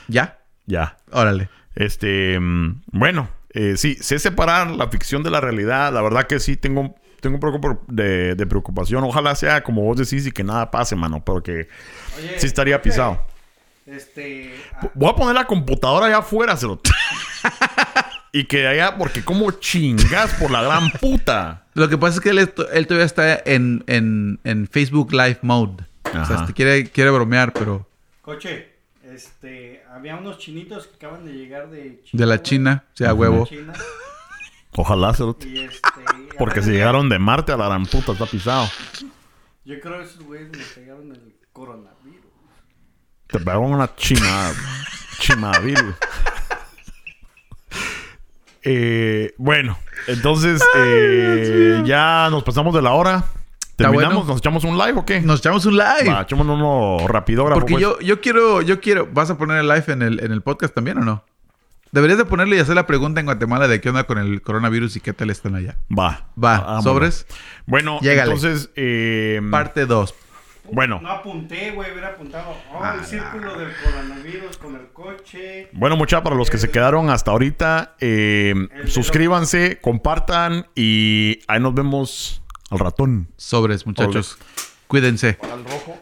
¿Ya? Ya. Órale. Este, mm, bueno, eh, sí, sé separar la ficción de la realidad. La verdad que sí tengo, tengo un poco de, de preocupación. Ojalá sea como vos decís y que nada pase, mano, porque Oye, sí estaría pisado. Este. ah, Voy a poner la computadora allá afuera, cerote. y que allá, porque como chingas por la gran puta. Lo que pasa es que él, él todavía está en, en- en Facebook Live Mode. O sea, este, quiere, quiere bromear, pero Coche, este. Había unos chinitos que acaban de llegar de China. de la. China, o sea, huevo. China, Ojalá, cerote. y este. Porque si llegaron de Marte a la gran puta, está pisado. Yo creo que esos güeyes me pegaron el coronavirus. Te pegaron una china. Chimavirus. Eh, bueno, entonces eh, ya nos pasamos de la hora. ¿Terminamos? bueno. ¿Nos echamos un live o qué? Nos echamos un live. Va, echamos uno rapidógrafo. Porque pues. yo, yo quiero, yo quiero. ¿Vas a poner el live en el, en el podcast también o no? Deberías de ponerle y hacer la pregunta en Guatemala de qué onda con el coronavirus y qué tal están allá. Va. Va, Vámonos. sobres. Bueno, Llégale. entonces... eh, Parte 2. bueno. No apunté, güey. Hubiera apuntado. Oh, Ah, el círculo del coronavirus con el coche. Bueno, muchachos, para los que se quedaron hasta ahorita, eh, El suscríbanse, compartan y ahí nos vemos al ratón. Sobres, muchachos. Cuídense. Al rojo.